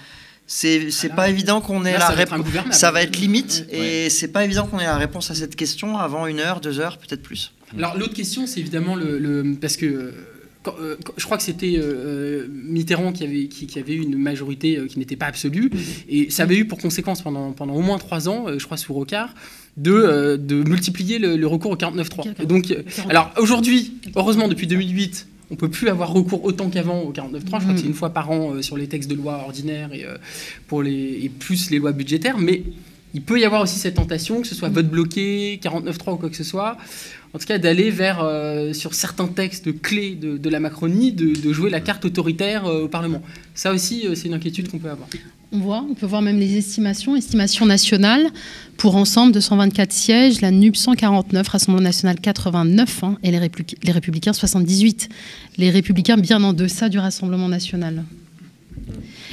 c'est ah pas évident qu'on ait la réponse. Ça va être limite et c'est pas évident qu'on ait la réponse à cette question avant une heure, deux heures, peut-être plus. Alors l'autre question, c'est évidemment le, parce que euh, je crois que c'était euh, Mitterrand qui avait, qui, avait eu une majorité qui n'était pas absolue, et ça avait eu pour conséquence pendant, pendant au moins trois ans, je crois sous Rocard, de, de multiplier le, recours au 49.3. Donc, alors aujourd'hui, heureusement depuis 2008, on peut plus avoir recours autant qu'avant au 49.3. Je crois que c'est une fois par an sur les textes de loi ordinaires et, pour les, et plus les lois budgétaires, mais il peut y avoir aussi cette tentation, que ce soit vote bloqué, 49.3 ou quoi que ce soit, en tout cas d'aller vers, euh, sur certains textes clés de, la Macronie, de, jouer la carte autoritaire euh, au Parlement. Ça aussi, euh, c'est une inquiétude qu'on peut avoir. On voit, on peut voir même les estimations, estimations nationales, pour ensemble 224 sièges, la NUP 149, Rassemblement national 89 hein, et les, les Républicains 78. Les Républicains bien en deçà du Rassemblement national.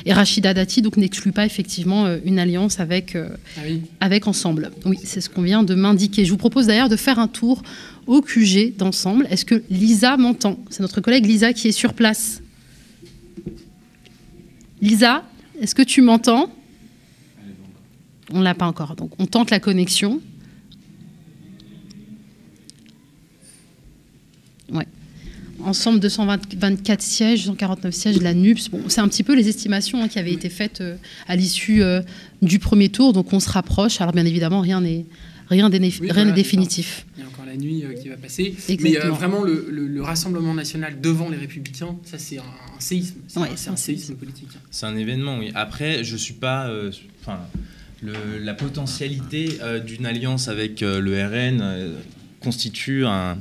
Et Rachida Dati donc n'exclut pas effectivement euh, une alliance avec, euh, ah avec Ensemble. Oui, c'est ce qu'on vient de m'indiquer. Je vous propose d'ailleurs de faire un tour au QG d'Ensemble. Est-ce que Lisa m'entend? C'est notre collègue Lisa qui est sur place. Lisa, est-ce que tu m'entends? On ne l'a pas encore. Donc on tente la connexion. Ouais ensemble 224 sièges, 149 sièges de la NUPS. Bon, c'est un petit peu les estimations hein, qui avaient été faites euh, à l'issue euh, du premier tour, donc on se rapproche. Alors bien évidemment, rien n'est rien n'est définitif. Il y a encore la nuit euh, qui va passer. Mais vraiment, le, Rassemblement national devant les Républicains, ça c'est un, séisme. C'est un, séisme politique. C'est un événement, oui. Après, je suis pas... Enfin, la potentialité d'une alliance avec le RN constitue un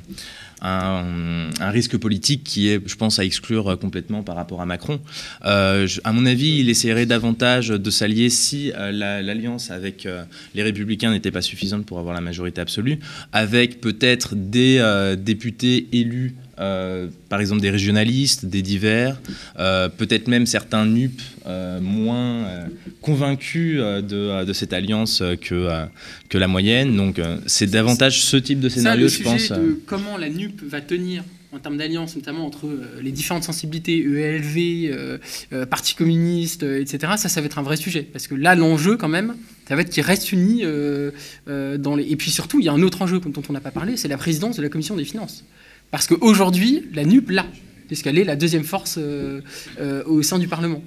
un, risque politique qui est, je pense, à exclure complètement par rapport à Macron. Euh, à mon avis, il essaierait davantage de s'allier si euh, l'alliance avec euh, les Républicains n'était pas suffisante pour avoir la majorité absolue, avec peut-être des députés élus euh, par exemple des régionalistes, des divers, euh, peut-être même certains NUP euh, moins convaincus de, cette alliance que, que la moyenne. Donc c'est davantage ce type de scénario, je pense. De comment la NUP va tenir en termes d'alliance, notamment entre les différentes sensibilités, ELV, Parti communiste, etc., ça, ça va être un vrai sujet. Parce que là, l'enjeu, quand même, ça va être qu'ils restent unis. dans les... Et puis surtout, il y a un autre enjeu dont on n'a pas parlé, c'est la présidence de la Commission des finances. Parce qu'aujourd'hui, la NUP l'a, puisqu'elle est la deuxième force euh, euh, au sein du Parlement.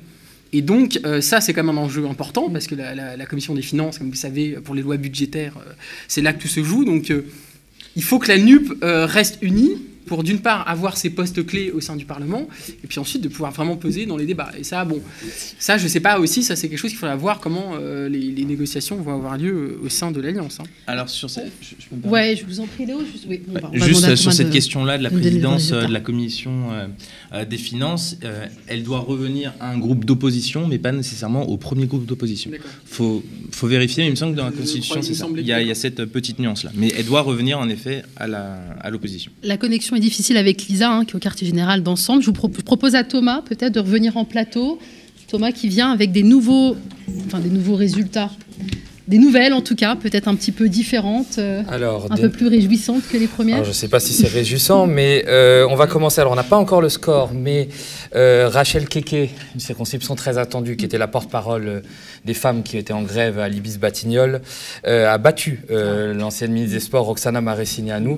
Et donc, euh, ça, c'est quand même un enjeu important, parce que la, Commission des finances, comme vous savez, pour les lois budgétaires, c'est là que tout se joue. Donc, il faut que la NUP reste unie pour d'une part avoir ces postes clés au sein du Parlement, et puis ensuite de pouvoir vraiment peser dans les débats. Et ça, bon, ça, je sais pas aussi, ça c'est quelque chose qu'il faudra voir comment euh, les, négociations vont avoir lieu euh, au sein de l'Alliance. Hein. Alors sur cette, je, ouais, je vous en prie Léo, juste, oui, juste sur cette question-là de la présidence de la commission euh, des finances, elle doit revenir à un groupe d'opposition, mais pas nécessairement au premier groupe d'opposition. Faut, faut vérifier, mais il me semble que dans la Constitution, c'est ça. Il y, a, il y, a, cette petite nuance-là, mais elle doit revenir en effet à l'opposition. La, la connexion difficile avec Lisa, hein, qui est au quartier général d'ensemble. Je vous propose à Thomas peut-être de revenir en plateau. Thomas qui vient avec des nouveaux, enfin, des nouveaux résultats des nouvelles en tout cas, peut-être un petit peu différentes, euh, un peu plus réjouissantes que les premières. je ne sais pas si c'est réjouissant, [LAUGHS] mais euh, on va commencer. Alors on n'a pas encore le score, mais euh, Rachel Keke, une circonscription très attendue, qui était la porte-parole des femmes qui étaient en grève à l'Ibis Batignolles, a battu l'ancienne ministre des Sports Roxana Maracineanu,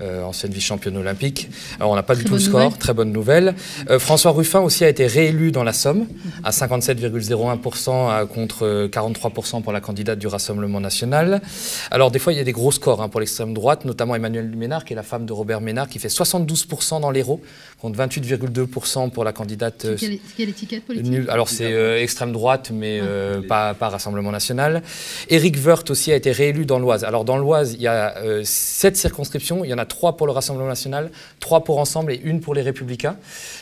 ancienne vice-championne olympique. Alors on n'a pas du tout le score, très bonne nouvelle. François Ruffin aussi a été réélu dans la Somme à 57,01% contre 43% pour la candidate du Rassemblement national. Alors, des fois, il y a des gros scores hein, pour l'extrême droite, notamment Emmanuel Ménard, qui est la femme de Robert Ménard, qui fait 72% dans l'Hérault, contre 28,2% pour la candidate. Quelle, quelle étiquette politique Alors, c'est euh, extrême droite, mais euh, pas, pas, Rassemblement national. Éric Woerth aussi a été réélu dans l'Oise. Alors, dans l'Oise, il y a euh, sept circonscriptions. Il y en a trois pour le Rassemblement national, trois pour Ensemble et une pour les Républicains.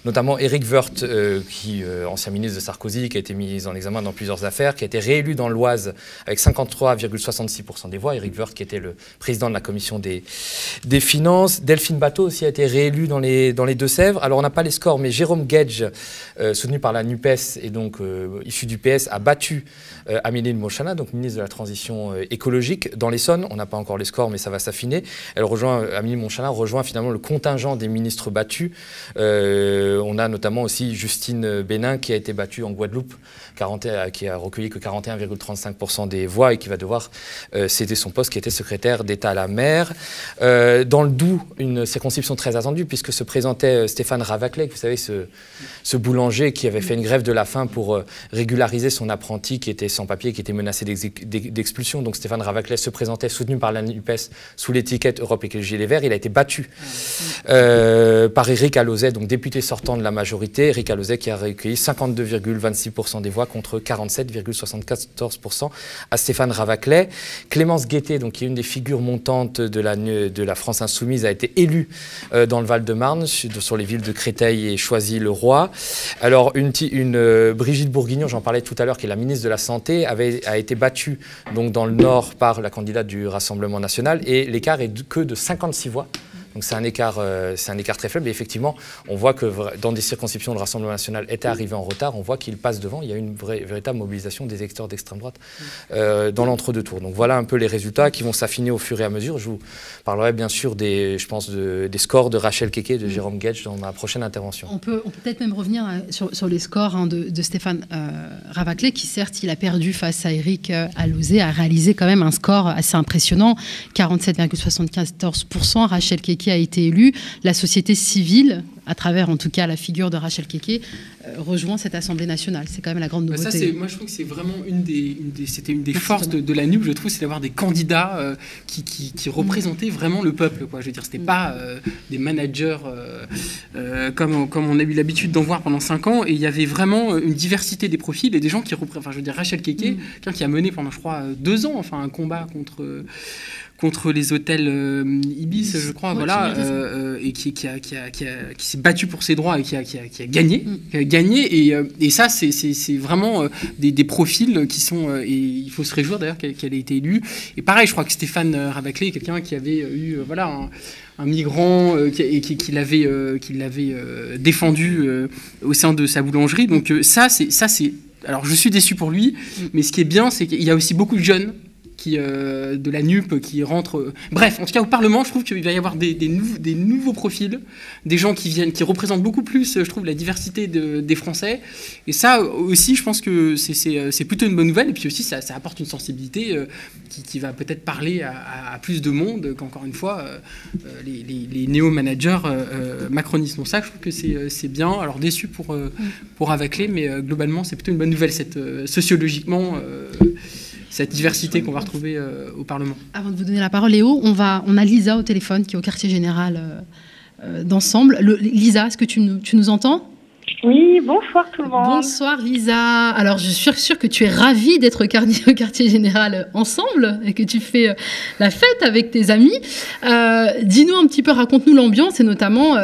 Notamment Éric Woerth, qui, ancien ministre de Sarkozy, qui a été mis en examen dans plusieurs affaires, qui a été réélu dans l'Oise avec 53,66% des voix. Eric Woerth, qui était le président de la commission des, finances. Delphine Bateau aussi a été réélu dans les, dans les Deux-Sèvres. Alors, on n'a pas les scores, mais Jérôme Gage, euh, soutenu par la NUPES et donc euh, issu du PS, a battu euh, Amélie Mochana, donc ministre de la Transition écologique, dans l'Essonne. On n'a pas encore les scores, mais ça va s'affiner. Elle rejoint, Amélie Monchalin rejoint finalement le contingent des ministres battus. on a notamment aussi Justine Bénin qui a été battue en Guadeloupe, 40, qui a recueilli que 41,35% des voix et qui va devoir céder son poste, qui était secrétaire d'État à la mer. dans le Doubs, une circonscription très attendue, puisque se présentait Stéphane Ravaclet, vous savez, ce, boulanger qui avait fait une grève de la faim pour régulariser son apprenti qui était sans papier, qui était menacé d'expulsion. Donc Stéphane Ravaclet se présentait soutenu par la NUPES sous l'étiquette Europe Écologie Les Verts. Il a été battu euh, par Éric Alauzet, donc député sortant de la majorité. Éric Alauzet qui a recueilli 52,26% des voix contre 47,74% à Stéphane Ravaclet. Clémence Guettet, donc, qui est une des figures montantes de la, France insoumise, a été élue euh, dans le Val-de-Marne sur les villes de Créteil et Choisy-le-Roi. Alors une, euh, Brigitte Bourguignon, j'en parlais tout à l'heure, qui est la ministre de la Santé, a été battue donc, dans le Nord par la candidate du Rassemblement national et l'écart est que de 56 voix. Donc c'est un, écart, euh, un écart très faible. Et effectivement, on voit que dans des circonscriptions, le Rassemblement national était arrivé en retard. On voit qu'il passe devant. Il y a une vraie, véritable mobilisation des électeurs d'extrême droite euh, dans l'entre-deux tours. Donc voilà un peu les résultats qui vont s'affiner au fur et à mesure. Je vous parlerai bien sûr des, je pense, des scores de Rachel Keke et de Jérôme Gage dans ma prochaine intervention. On peut, peut-être même revenir euh, sur, les scores hein, de, Stéphane Ravaclet, qui certes, il a perdu face à Eric Alouzé, a réalisé quand même un score assez impressionnant, 47,74%. Rachel Keke a été élu, la société civile, à travers en tout cas la figure de Rachel Keke, euh, rejoint cette Assemblée nationale. C'est quand même la grande bah, nouveauté. Ça, moi, je trouve que c'est vraiment une des, c'était une des forces de, la NUP, je trouve, c'est d'avoir des candidats euh, qui, qui, représentaient vraiment le peuple. Quoi. Je veux dire, c'était pas euh, des managers comme, comme on a eu l'habitude d'en voir pendant cinq ans. Et il y avait vraiment une diversité des profils et des gens qui représentaient. Enfin, je veux dire, Rachel Keke, mm. qui a mené pendant, je crois, deux ans, enfin, un combat contre contre les hôtels Ibis, je crois, voilà, et qui, qui, a, qui, a, qui, qui s'est battu pour ses droits et qui a, qui a, qui a gagné, mm. gagné. Et, euh, et ça, c'est vraiment euh, des, des, profils qui sont. Euh, et il faut se réjouir d'ailleurs qu'elle ait été élue. Et pareil, je crois que Stéphane Rabaclé est quelqu'un qui avait eu voilà, un, migrant et qui, l'avait l'avait défendu au sein de sa boulangerie. Donc ça, c'est ça, c'est. Alors je suis déçu pour lui, mm. mais ce qui est bien, c'est qu'il y a aussi beaucoup de jeunes qui, euh, de la NUP qui rentre. Euh, bref, en tout cas, au Parlement, je trouve qu'il va y avoir des, des, des, nouveaux profils, des gens qui viennent, qui représentent beaucoup plus, je trouve, la diversité des Français. Et ça aussi, je pense que c'est euh, plutôt une bonne nouvelle. Et puis aussi, ça, apporte une sensibilité qui, va peut-être parler à, plus de monde qu'encore une fois, les, les, néo-managers macronistes. Donc ça, je trouve que c'est bien. Alors déçu pour, pour Avaclé, mais globalement, c'est plutôt une bonne nouvelle, cette, sociologiquement cette diversité qu'on va retrouver euh, au Parlement. Avant de vous donner la parole, Léo, on, va, on a Lisa au téléphone qui est au quartier général euh, euh, d'ensemble. Lisa, est-ce que tu nous, tu nous entends? Oui, bonsoir tout le monde. Bonsoir Lisa. Alors je suis sûre que tu es ravie d'être au quartier, [LAUGHS] général ensemble et que tu fais la fête avec tes amis. Dis-nous un petit peu, raconte-nous l'ambiance et notamment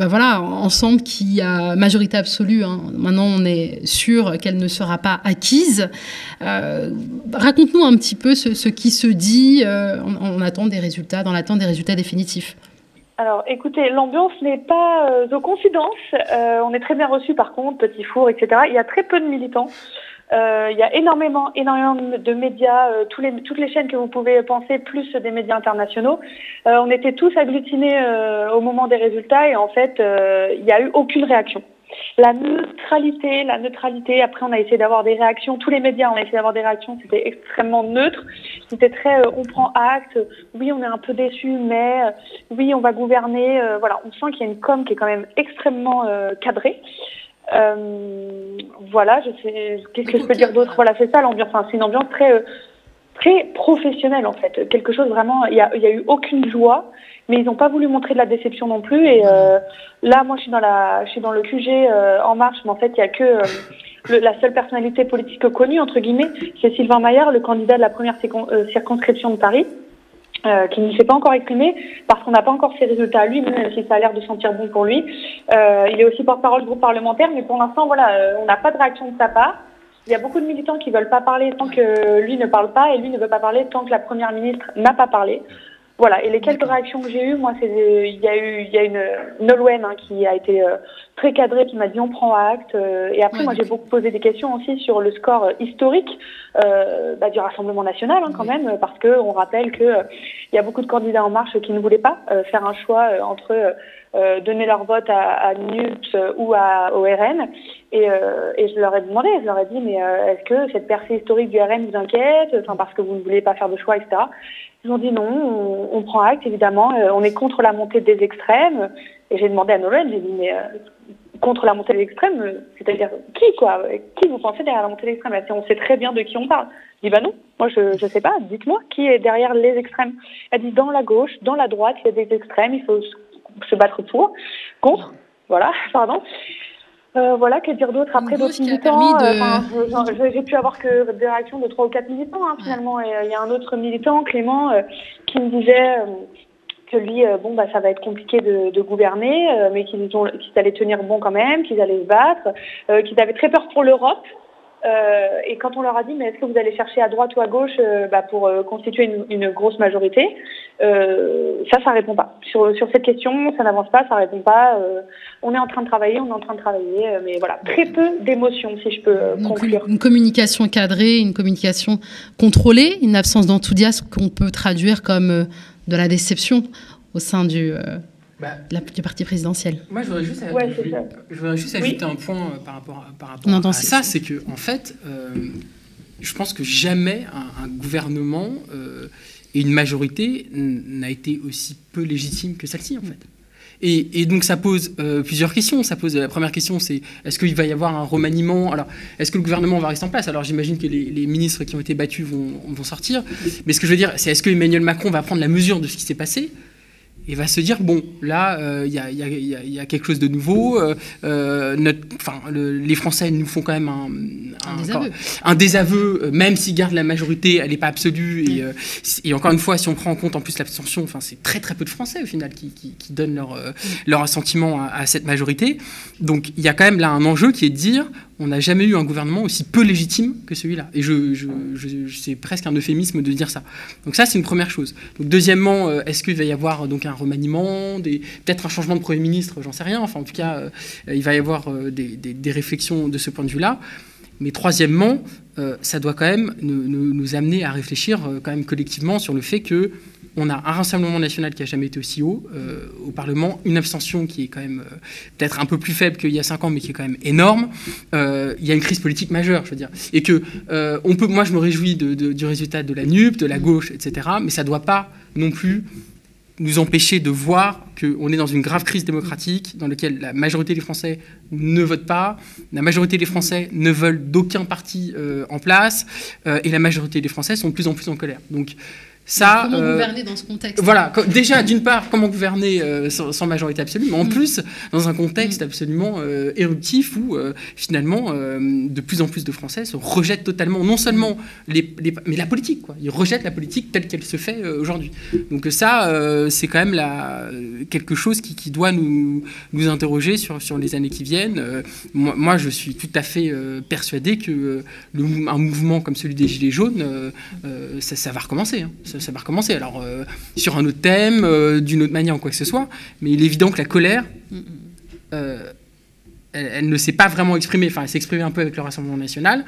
ben voilà, ensemble qui a majorité absolue. Hein. Maintenant, on est sûr qu'elle ne sera pas acquise. Euh, raconte-nous un petit peu ce, qui se dit euh, on, attend des résultats, dans l'attente des résultats définitifs. Alors, écoutez, l'ambiance n'est pas euh, aux confidences. on est très bien reçu, par contre, petit four, etc. Il y a très peu de militants. il y a énormément, énormément de médias, toutes les chaînes que vous pouvez penser, plus des médias internationaux. on était tous agglutinés au moment des résultats et en fait, il n'y a eu aucune réaction. La neutralité, la neutralité, après on a essayé d'avoir des réactions, tous les médias ont essayé d'avoir des réactions, c'était extrêmement neutre, c'était très euh, on prend acte, oui on est un peu déçu, mais euh, oui on va gouverner, euh, voilà, on sent qu'il y a une com qui est quand même extrêmement cadrée. voilà, je sais, qu'est-ce que je peux dire d'autre? Voilà, c'est ça l'ambiance, c'est une ambiance très très professionnelle en fait, quelque chose vraiment, il n'y a eu aucune joie, mais ils n'ont pas voulu montrer de la déception non plus. Et euh, là, moi, je suis dans le QG euh, en marche, mais en fait, il n'y a que euh, la seule personnalité politique connue entre guillemets, c'est Sylvain Maillard, le candidat de la première circonscription de Paris. qui ne s'est pas encore exprimé parce qu'on n'a pas encore ses résultats à lui, même si ça a l'air de sentir bon pour lui. il est aussi porte-parole du groupe parlementaire, mais pour l'instant, voilà, on n'a pas de réaction de sa part. Il y a beaucoup de militants qui veulent pas parler tant que lui ne parle pas, et lui ne veut pas parler tant que la première ministre n'a pas parlé. Voilà, et les quelques réactions que j'ai eues, moi, c'est il y a eu il y a une Nolwenn hein, qui a été euh, très cadrée, qui m'a dit on prend acte. euh, et après, moi, j'ai beaucoup posé des questions aussi sur le score euh, historique euh, bah, du Rassemblement national, hein, quand même, parce que on rappelle que euh, il y a beaucoup de candidats en marche qui ne voulaient pas euh, faire un choix euh, entre euh, euh, donner leur vote à, à NUPS ou à, au RN. Et, euh, et je leur ai demandé, je leur ai dit, mais euh, est-ce que cette percée historique du RN vous inquiète? Enfin, parce que vous ne voulez pas faire de choix, etc. Ils ont dit non, on, prend acte, évidemment. Euh, on est contre la montée des extrêmes. Et j'ai demandé à Noël, j'ai dit, mais euh, contre la montée des extrêmes, euh, c'est-à-dire qui, quoi Qui vous pensez derrière la montée des extrêmes? On sait très bien de qui on parle. Je dis, bah non, moi je ne sais pas, dites-moi qui est derrière les extrêmes. Elle dit, dans la gauche, dans la droite, il y a des extrêmes, il faut se battre pour, contre, voilà, [LAUGHS] pardon. Euh, voilà, que dire d'autre Après, d'autres militants, de- euh, [LAUGHS] j'ai pu avoir que des réactions de trois ou quatre militants, hein, finalement. Et euh, il y a un autre militant, Clément, euh, qui me disait que lui, bon, bah, ça va être compliqué de, de gouverner, mais qu'ils allaient tenir bon quand même, qu'ils allaient se battre, qu'ils avaient très peur pour l'Europe. Euh, et quand on leur a dit, mais est-ce que vous allez chercher à droite ou à gauche euh, bah, pour euh, constituer une, une grosse majorité Ça, ça répond pas. Sur, sur cette question, ça n'avance pas, ça répond pas. On est en train de travailler, on est en train de travailler, mais voilà, très peu d'émotions, si je peux une, conclure. une communication cadrée, une communication contrôlée, une absence d'enthousiasme qu'on peut traduire comme de la déception au sein du, Bah. de la- du parti présidentiel. Moi, je voudrais juste, Ouais, je- voudrais juste Oui. ajouter un point euh, par rapport à, par rapport Non, à non, c'est- ça, c'est que en fait, euh, je pense que jamais un, un gouvernement euh, et une majorité n'a été aussi peu légitime que celle-ci, en fait. Et, et donc ça pose euh, plusieurs questions. Ça pose la première question, c'est est-ce qu'il va y avoir un remaniement? Alors, est-ce que le gouvernement va rester en place? Alors, j'imagine que les, les ministres qui ont été battus vont, vont sortir. Mais ce que je veux dire, c'est est-ce que Emmanuel Macron va prendre la mesure de ce qui s'est passé? Et va se dire bon là euh, il y, a, y y y quelque chose de nouveau euh, euh, notre- enfin, le- les Français nous font quand même un, Un désaveu. un désaveu, euh, même s'ils gardent la majorité elle n'est pas absolue et, euh, et encore une fois si on prend en compte en plus l'abstention enfin c'est très très peu de Français au final qui, qui- qui donnent leur, leur assentiment à, à cette majorité. Donc il y a quand même là un enjeu qui est de dire on n'a jamais eu un gouvernement aussi peu légitime que celui-là. Et je, je, je- c'est presque un euphémisme de dire ça. Donc ça, c'est une première chose. Deuxièmement, euh, est-ce qu'il va y avoir euh, donc un remaniement, peut-être un changement de Premier ministre, j'en sais rien. Enfin, en tout cas, euh, il va y avoir des, des- réflexions de ce point de vue-là. Mais troisièmement, ça doit quand même nous, nous- amener à réfléchir quand même collectivement sur le fait que on a un rassemblement national qui a jamais été aussi haut euh, au Parlement, une abstention qui est quand même euh, peut-être un peu plus faible qu'il y a cinq ans, mais qui est quand même énorme. Euh, il y a une crise politique majeure, je veux dire, et que on peut. Moi, je me réjouis du résultat de la NUP, de la gauche, etc. Mais ça ne doit pas non plus nous empêcher de voir qu'on est dans une grave crise démocratique dans laquelle la majorité des Français ne votent pas, la majorité des Français ne veulent d'aucun parti en place, et la majorité des Français sont de plus en plus en colère. Donc ça, Comment euh, gouverner dans ce contexte voilà, déjà, d'une part, comment gouverner euh, sans, sans majorité absolue, mais en Mm. plus, dans un contexte absolument euh, éruptif où, finalement, de plus en plus de Français se rejettent totalement, non seulement les, les- mais la politique, quoi. Ils rejettent la politique telle qu'elle se fait aujourd'hui. Donc ça, c'est quand même la, quelque chose qui, qui doit nous, nous interroger sur, sur les années qui viennent. Moi, moi, je suis tout à fait persuadé que le un mouvement comme celui des Gilets jaunes, ça, ça va recommencer. hein. Ça, ça va recommencer. Alors, euh, sur un autre thème, euh, d'une autre manière ou quoi que ce soit. Mais il est évident que la colère, euh, elle, elle ne s'est pas vraiment exprimée. Enfin, elle s'est exprimée un peu avec le Rassemblement national,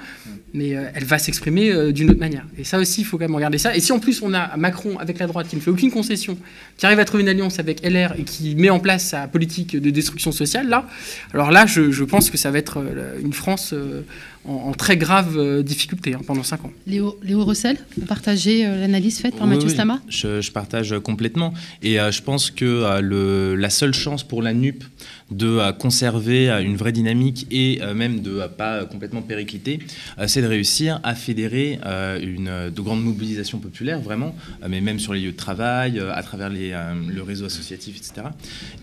mais euh, elle va s'exprimer euh, d'une autre manière. Et ça aussi, il faut quand même regarder ça. Et si en plus on a Macron avec la droite qui ne fait aucune concession, qui arrive à trouver une alliance avec LR et qui met en place sa politique de destruction sociale, là, alors là, je, je pense que ça va être euh, une France euh, en, en très grave euh, difficulté hein, pendant cinq ans. Léo, Léo Rossel, vous partagez euh, l'analyse faite par Oui, Mathieu oui, Stama je, je partage complètement. Et euh, je pense que euh, le, la seule chance pour la NUP de euh, conserver euh, une vraie dynamique et euh, même de ne pas complètement péricliter, c'est de réussir à fédérer une de grande mobilisation populaire, vraiment, mais même sur les lieux de travail, à travers les, le réseau associatif, etc.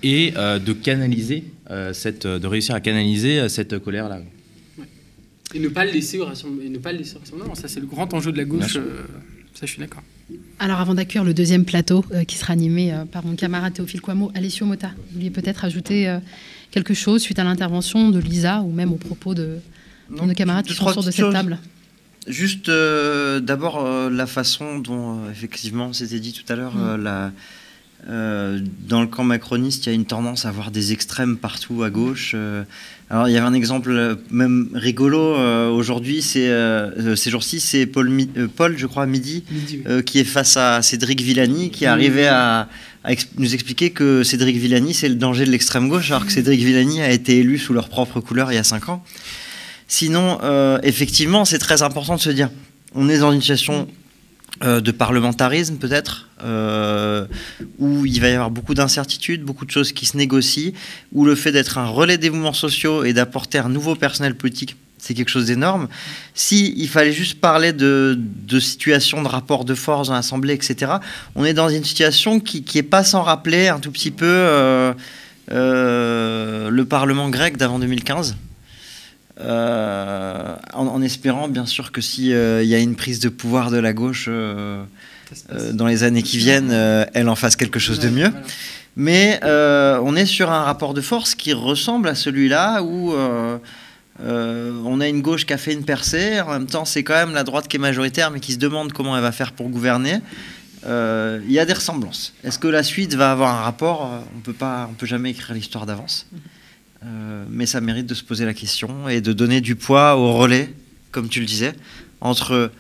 Et de canaliser, cette, de réussir à canaliser cette colère-là. Et ne pas le laisser au Rassemblement. et ne pas le laisser au Rassemblement. Ça, c'est le grand enjeu de la gauche. ça, je suis d'accord. Alors avant d'accueillir le deuxième plateau euh, qui sera animé euh, par mon camarade Théophile Quamo, Alessio Mota, vous vouliez peut-être ajouter euh, quelque chose suite à l'intervention de Lisa ou même aux propos de, de nos camarades qui sont autour de cette choses. table? Juste d'abord la façon dont, effectivement, c'était dit tout à l'heure, Mm. la, euh, dans le camp macroniste, il y a une tendance à avoir des extrêmes partout à gauche. euh. alors il y avait un exemple euh, même rigolo euh, aujourd'hui, c'est ces jours-ci, c'est Paul, je crois, à midi, Midi, oui. qui est face à Cédric Villani, qui Mm. arrivait à, à ex- nous expliquer que Cédric Villani, c'est le danger de l'extrême gauche, alors que Cédric Villani a été élu sous leur propre couleur il y a cinq ans. Sinon, effectivement, c'est très important de se dire, on est dans une situation euh, de parlementarisme peut-être, euh, où il va y avoir beaucoup d'incertitudes, beaucoup de choses qui se négocient, où le fait d'être un relais des mouvements sociaux et d'apporter un nouveau personnel politique, c'est quelque chose d'énorme. Si il fallait juste parler de, de situation, de rapport de force dans l'Assemblée, etc., on est dans une situation qui n'est pas sans rappeler un tout petit peu euh, le Parlement grec d'avant 2015. Euh, en, en espérant bien sûr que si euh, y a une prise de pouvoir de la gauche euh, euh, dans les années qui viennent, elle en fasse quelque chose de mieux. Mais on est sur un rapport de force qui ressemble à celui-là où on a une gauche qui a fait une percée, en même temps c'est quand même la droite qui est majoritaire mais qui se demande comment elle va faire pour gouverner. Il y a des ressemblances. Est-ce que la suite va avoir un rapport? On peut pas, on peut jamais écrire l'histoire d'avance. Euh, mais ça mérite de se poser la question et de donner du poids au relais, comme tu le disais, entre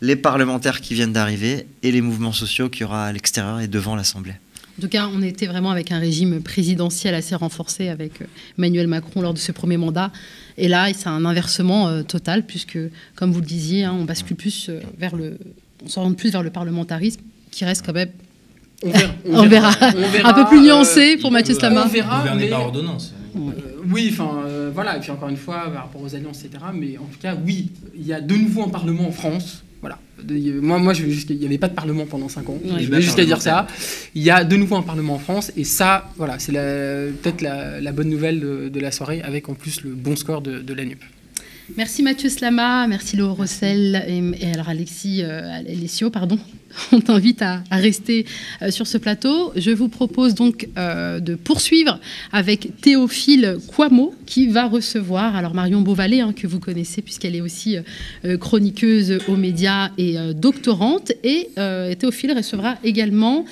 les parlementaires qui viennent d'arriver et les mouvements sociaux qu'il y aura à l'extérieur et devant l'Assemblée. En tout cas, on était vraiment avec un régime présidentiel assez renforcé avec euh, Emmanuel Macron lors de ce premier mandat. Et là, c'est un inversement euh, total, puisque, comme vous le disiez, hein, on bascule plus euh, vers le. On s'oriente plus vers le parlementarisme, qui reste quand même. On verra. [LAUGHS] On verra. On verra, un peu plus euh, nuancé pour Mathieu Slama. On verra, mais- par ordonnance. Euh, oui, enfin euh, voilà, et puis encore une fois, par rapport aux alliances, etc. Mais en tout cas, oui, il y a de nouveau un Parlement en France. Voilà. De- moi, moi, je veux juste- il n'y avait pas de Parlement pendant 5 ans. Ouais. je vais juste à dire ça. Il y a de nouveau un Parlement en France, et ça, voilà, c'est peut-être la, la bonne nouvelle de, de la soirée, avec en plus le bon score de, de la NUP. Merci Mathieu Slama, merci Laure Rossel et, et alors Alexis euh, Alessio, pardon. [LAUGHS] On t'invite à, rester euh, sur ce plateau. Je vous propose donc euh, de poursuivre avec Théophile Quamo qui va recevoir alors Marion Beauvalet hein, que vous connaissez puisqu'elle est aussi euh, chroniqueuse aux médias et doctorante et Théophile recevra également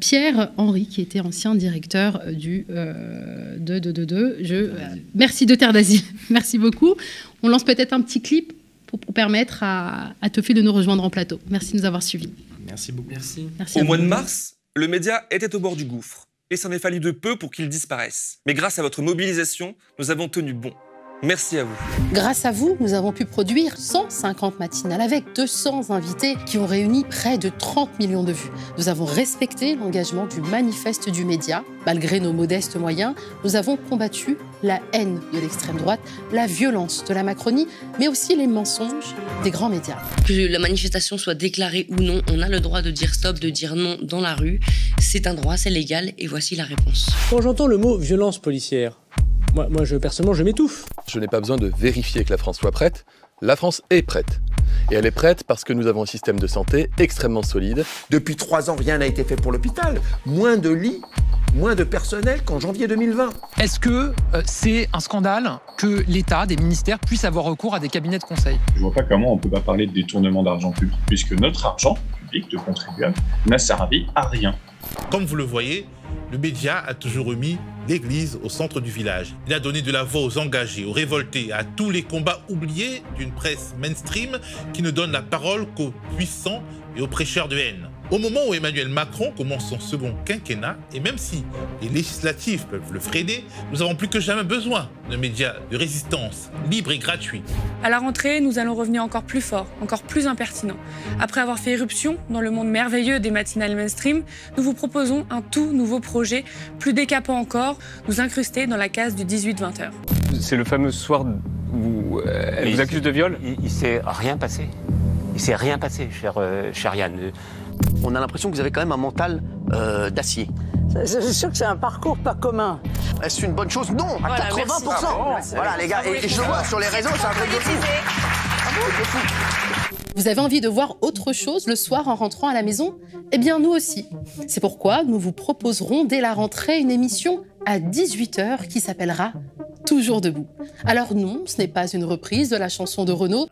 Pierre Henry qui était ancien directeur du de, de, de, de- je merci de Terre d'Asile. [LAUGHS] merci beaucoup. On lance peut-être un petit clip pour, permettre à, à de nous rejoindre en plateau. Merci de nous avoir suivis. Merci beaucoup. Merci. Merci à Au mois vous. de mars, le média était au bord du gouffre, et ça n'est fallu de peu pour qu'il disparaisse. Mais grâce à votre mobilisation, nous avons tenu bon. Merci à vous. Grâce à vous, nous avons pu produire 150 matinales avec 200 invités qui ont réuni près de 30 millions de vues. Nous avons respecté l'engagement du manifeste du média. Malgré nos modestes moyens, nous avons combattu la haine de l'extrême droite, la violence de la Macronie, mais aussi les mensonges des grands médias. Que la manifestation soit déclarée ou non, on a le droit de dire stop, de dire non dans la rue. C'est un droit, c'est légal, et voici la réponse. Quand j'entends le mot violence policière, moi, moi je, personnellement, je m'étouffe. Je n'ai pas besoin de vérifier que la France soit prête. La France est prête. Et elle est prête parce que nous avons un système de santé extrêmement solide. Depuis trois ans, rien n'a été fait pour l'hôpital. Moins de lits, moins de personnel qu'en janvier 2020. Est-ce que euh, c'est un scandale que l'État, des ministères, puissent avoir recours à des cabinets de conseil? Je vois pas comment on peut pas parler de détournement d'argent public, puisque notre argent public de contribuables n'a servi à rien. Comme vous le voyez, le média a toujours remis l'église au centre du village. Il a donné de la voix aux engagés, aux révoltés, à tous les combats oubliés d'une presse mainstream qui ne donne la parole qu'aux puissants et aux prêcheurs de haine. Au moment où Emmanuel Macron commence son second quinquennat, et même si les législatives peuvent le freiner, nous avons plus que jamais besoin de médias de résistance, libres et gratuits. À la rentrée, nous allons revenir encore plus fort, encore plus impertinent. Après avoir fait éruption dans le monde merveilleux des matinales mainstream, nous vous proposons un tout nouveau projet, plus décapant encore, nous incruster dans la case du 18-20 heures. C'est le fameux soir où euh, elle Mais vous accuse de viol Il, il s'est rien passé. Il s'est rien passé, cher, euh, cher Yann. On a l'impression que vous avez quand même un mental euh, d'acier. C'est c'est sûr que c'est un parcours pas commun. Est-ce une bonne chose? Non, à Voilà, 80%. merci. Bravo. Voilà, les gars, et, et je le vois sur les réseaux, c'est un truc de fou. Vous avez envie de voir autre chose le soir en rentrant à la maison? Eh bien, nous aussi. C'est pourquoi nous vous proposerons dès la rentrée une émission à 18h qui s'appellera Toujours debout. Alors non, ce n'est pas une reprise de la chanson de Renaud.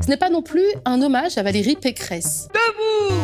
Ce n'est pas non plus un hommage à Valérie Pécresse. Debout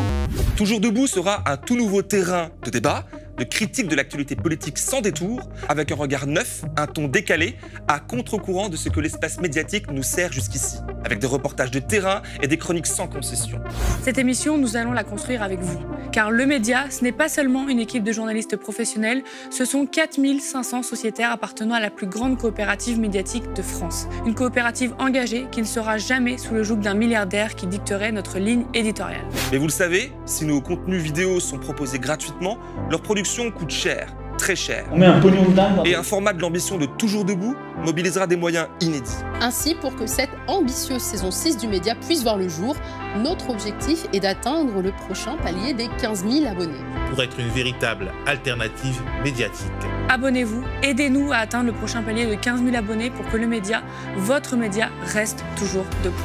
Toujours debout sera un tout nouveau terrain de débat de critique de l'actualité politique sans détour, avec un regard neuf, un ton décalé, à contre-courant de ce que l'espace médiatique nous sert jusqu'ici, avec des reportages de terrain et des chroniques sans concession. Cette émission, nous allons la construire avec vous. Car le média, ce n'est pas seulement une équipe de journalistes professionnels, ce sont 4500 sociétaires appartenant à la plus grande coopérative médiatique de France. Une coopérative engagée qui ne sera jamais sous le joug d'un milliardaire qui dicterait notre ligne éditoriale. Mais vous le savez, si nos contenus vidéo sont proposés gratuitement, leur production coûte cher, très cher. On met un pognon de dingue. Et un format de l'ambition de Toujours Debout mobilisera des moyens inédits. Ainsi, pour que cette ambitieuse saison 6 du média puisse voir le jour, notre objectif est d'atteindre le prochain palier des 15 000 abonnés. Pour être une véritable alternative médiatique. Abonnez-vous, aidez-nous à atteindre le prochain palier de 15 000 abonnés pour que le média, votre média, reste toujours debout.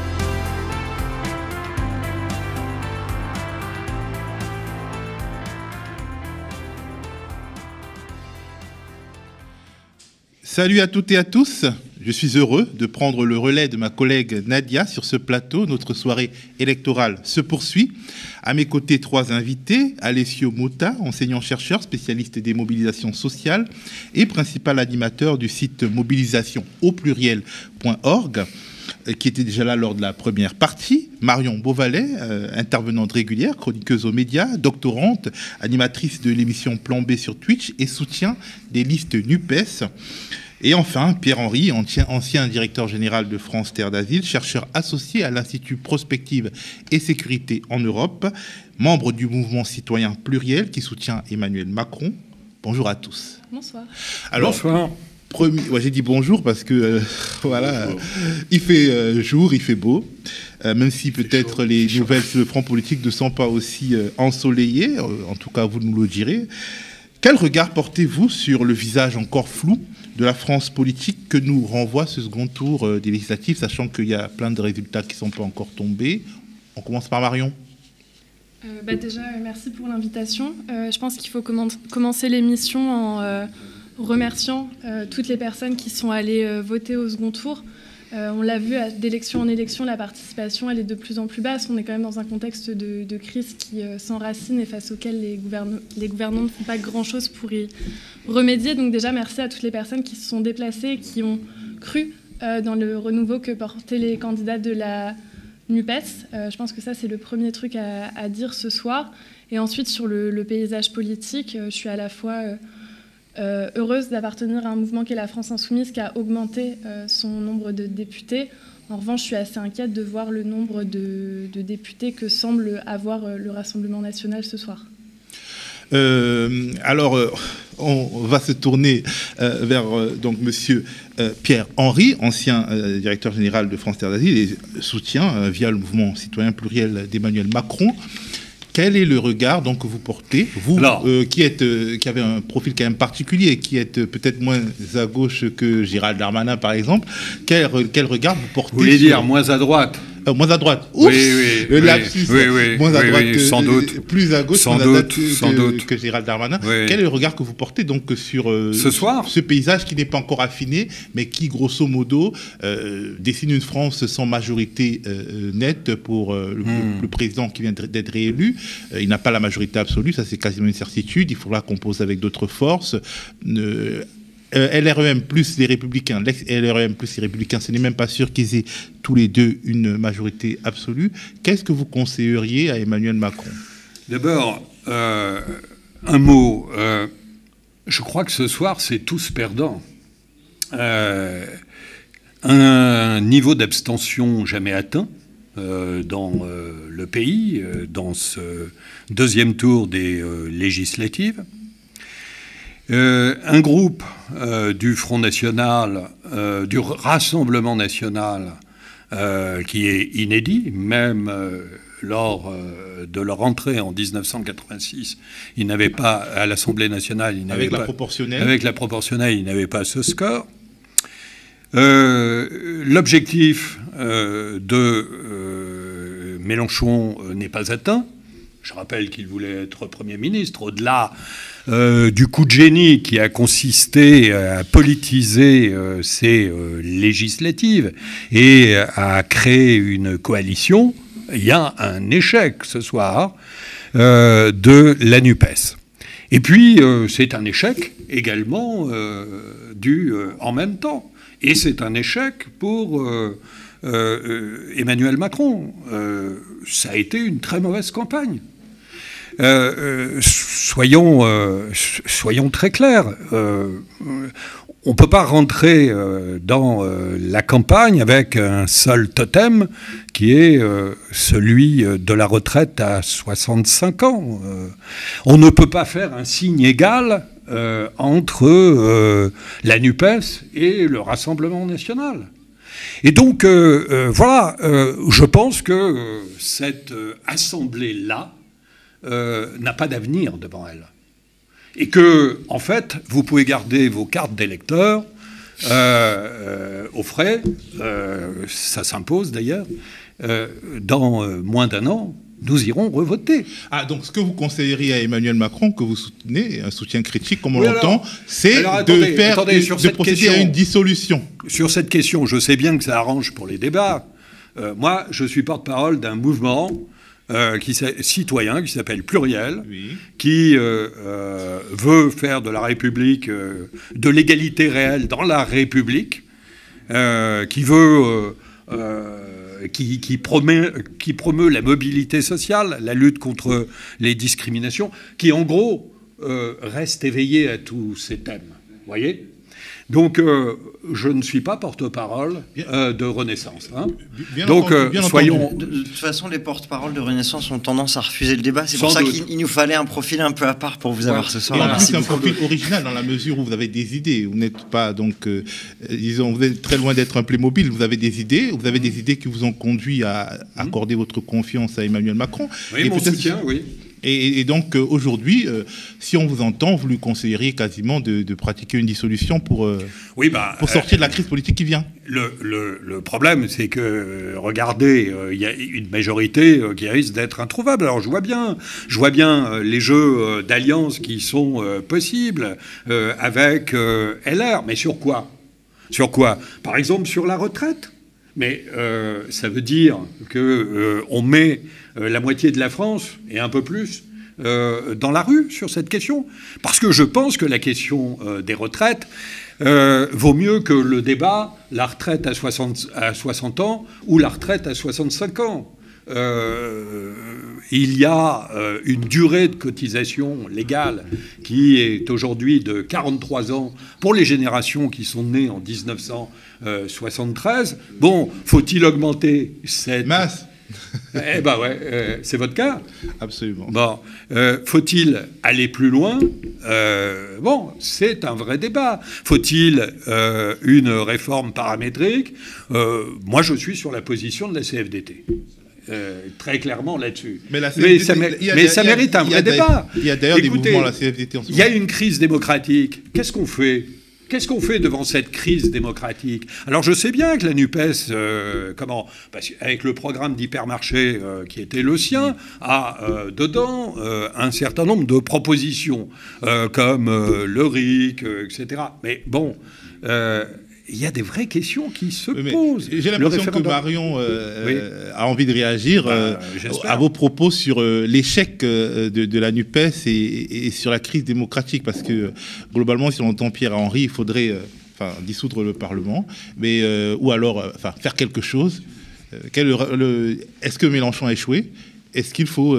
Salut à toutes et à tous. Je suis heureux de prendre le relais de ma collègue Nadia sur ce plateau. Notre soirée électorale se poursuit. À mes côtés, trois invités. Alessio Mota, enseignant-chercheur, spécialiste des mobilisations sociales et principal animateur du site mobilisation au pluriel.org qui était déjà là lors de la première partie. Marion Beauvalet, euh, intervenante régulière, chroniqueuse aux médias, doctorante, animatrice de l'émission Plan B sur Twitch et soutien des listes NUPES. Et enfin, Pierre-Henri, ancien directeur général de France Terre d'Asile, chercheur associé à l'Institut Prospective et Sécurité en Europe, membre du mouvement citoyen pluriel qui soutient Emmanuel Macron. Bonjour à tous. Bonsoir. Alors, Bonsoir. J'ai dit bonjour parce que euh, [LAUGHS] voilà, il fait euh, jour, il fait beau, euh, même si peut-être les nouvelles sur le front politique ne sont pas aussi ensoleillées. en tout cas, vous nous le direz. Quel regard portez-vous sur le visage encore flou de la France politique que nous renvoie ce second tour des législatives, sachant qu'il y a plein de résultats qui ne sont pas encore tombés On commence par Marion. Bah déjà, merci pour l'invitation. je pense qu'il faut commencer l'émission en remerciant euh, toutes les personnes qui sont allées euh, voter au second tour. Euh, on l'a vu d'élection en élection, la participation elle est de plus en plus basse. On est quand même dans un contexte de, crise qui s'enracine et face auquel les, les gouvernants ne font pas grand-chose pour y remédier. Donc déjà, merci à toutes les personnes qui se sont déplacées et qui ont cru dans le renouveau que portaient les candidats de la NUPES. je pense que ça, c'est le premier truc à, dire ce soir. Et ensuite, sur le, le paysage politique, je suis à la fois euh, heureuse d'appartenir à un mouvement qui est la France Insoumise, qui a augmenté euh, son nombre de députés. En revanche, je suis assez inquiète de voir le nombre de, députés que semble avoir euh, le Rassemblement national ce soir. alors, on va se tourner vers donc Monsieur Pierre Henry, ancien directeur général de France Terre d'Asile et soutien via le mouvement citoyen pluriel d'Emmanuel Macron. Quel est le regard donc, que vous portez, vous euh, qui, êtes, euh, qui avez un profil quand même particulier, qui êtes euh, peut-être moins à gauche que Gérald Darmanin par exemple, quel, quel regard vous portez Vous voulez dire moins à droite euh, moins à droite. oui, oui, le lapsus, oui, oui, moins à droite, sans doute. plus à gauche, sans doute, que, sans doute. que Gérald Darmanin. Quel est le regard que vous portez donc sur euh, ce soir ce paysage qui n'est pas encore affiné, mais qui grosso modo euh, dessine une France sans majorité nette pour le, Hmm. le, président qui vient d'être réélu? il n'a pas la majorité absolue, ça c'est quasiment une certitude. Il faudra qu'on pose avec d'autres forces. Euh, LREM plus les Républicains, l'ex-LREM plus les Républicains, ce n'est même pas sûr qu'ils aient tous les deux une majorité absolue. Qu'est-ce que vous conseilleriez à Emmanuel Macron? D'abord, euh, un mot. Euh, je crois que ce soir, c'est tous perdants. un niveau d'abstention jamais atteint dans le pays, dans ce deuxième tour des législatives. Euh, un groupe euh, du Front National, euh, du Rassemblement National, qui est inédit, même lors de leur entrée en 1986, ils n'avaient pas, à l'Assemblée nationale, ils avec la proportionnelle Avec la proportionnelle, ils n'avaient pas ce score. L'objectif de Mélenchon n'est pas atteint. Je rappelle qu'il voulait être Premier ministre. Au-delà euh, du coup de génie qui a consisté à politiser euh, ces euh, législatives et à créer une coalition, il y a un échec ce soir de la NUPES. Et puis, c'est un échec également dû en même temps. Et c'est un échec pour Emmanuel Macron. ça a été une très mauvaise campagne. Euh, euh, soyons, euh, soyons très clairs. on ne peut pas rentrer dans la campagne avec un seul totem qui est celui de la retraite à 65 ans. on ne peut pas faire un signe égal entre la NUPES et le Rassemblement national. Et donc, voilà, je pense que cette assemblée-là, euh, n'a pas d'avenir devant elle. Et que, en fait, vous pouvez garder vos cartes d'électeurs euh, euh, au frais, ça s'impose d'ailleurs, dans moins d'un an, nous irons revoter. Ah, donc ce que vous conseilleriez à Emmanuel Macron, que vous soutenez, un soutien critique comme on l'entend, c'est de faire de procéder à une dissolution. Sur cette question, je sais bien que ça arrange pour les débats. moi, je suis porte-parole d'un mouvement euh, qui citoyen qui s'appelle Pluriel, qui euh, euh, veut faire de la République, de l'égalité réelle dans la République, qui veut, qui, qui, promeut, qui promeut la mobilité sociale, la lutte contre les discriminations, qui en gros reste éveillé à tous ces thèmes. Vous voyez? Donc, euh, je ne suis pas porte-parole euh, de Renaissance. Hein. Donc, euh, soyons. De, toute façon, les porte-paroles de Renaissance ont tendance à refuser le débat. C'est pour ça qu'il nous fallait un profil un peu à part pour vous avoir ce soir. C'est un profil original dans la mesure où vous avez des idées. Vous n'êtes pas donc, disons, vous êtes très loin d'être un Playmobil. Vous avez des idées. Vous avez des idées qui vous ont conduit à accorder votre confiance à Emmanuel Macron. Oui, Et mon soutien, oui. Et, donc euh, aujourd'hui, euh, si on vous entend, vous lui conseilleriez quasiment de, pratiquer une dissolution pour, euh, oui, bah, pour sortir de la crise politique qui vient. Le, le, problème, c'est que, regardez, il y a une majorité qui risque d'être introuvable. Alors je vois bien, je vois bien les jeux d'alliance qui sont possibles avec LR, mais sur quoi? Sur quoi? Par exemple sur la retraite? Mais ça veut dire que on met euh, la moitié de la France et un peu plus euh, dans la rue sur cette question. Parce que je pense que la question euh, des retraites vaut mieux que le débat la retraite à 60, à 60 ans ou la retraite à 65 ans. Il y a une durée de cotisation légale qui est aujourd'hui de 43 ans pour les générations qui sont nées en 1973. Bon, faut-il augmenter cette... Masse [LAUGHS] eh ben ouais, euh, c'est votre cas. Absolument. Bon, euh, faut-il aller plus loin? Euh, Bon, c'est un vrai débat. Faut-il une réforme paramétrique? Moi, je suis sur la position de la CFDT. Très clairement là-dessus. Mais, ça, mérite un vrai débat. Il y a d'ailleurs des mouvements la CFDT en ce moment. Il y a une crise démocratique. Qu'est-ce qu'on fait? Qu'est-ce qu'on fait devant cette crise démocratique? Alors je sais bien que la NUPES, euh, comment, avec le programme d'hypermarché euh, qui était le sien, a euh, dedans un certain nombre de propositions, comme le RIC, etc. Mais bon, il y a des vraies questions qui se posent. J'ai l'impression que Marion a envie de réagir bah, à vos propos sur l'échec de, la NUPES et, et, sur la crise démocratique, parce que globalement, si on entend Pierre-Henri, il faudrait enfin, dissoudre le Parlement, mais, ou alors enfin, faire quelque chose. Est-ce que Mélenchon a échoué? Est-ce qu'il faut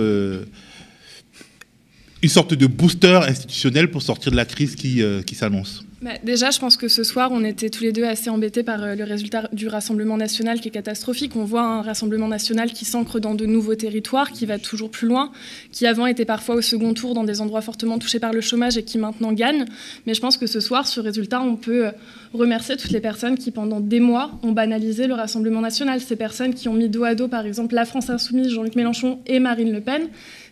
une sorte de booster institutionnel pour sortir de la crise qui, qui s'annonce bah, déjà, je pense que ce soir, on était tous les deux assez embêtés par euh, le résultat du Rassemblement national qui est catastrophique. On voit un Rassemblement national qui s'ancre dans de nouveaux territoires, qui va toujours plus loin, qui avant était parfois au second tour dans des endroits fortement touchés par le chômage et qui maintenant gagne. Mais je pense que ce soir, ce résultat, on peut euh, remercier toutes les personnes qui, pendant des mois, ont banalisé le Rassemblement national. Ces personnes qui ont mis dos à dos, par exemple, la France insoumise, Jean-Luc Mélenchon et Marine Le Pen.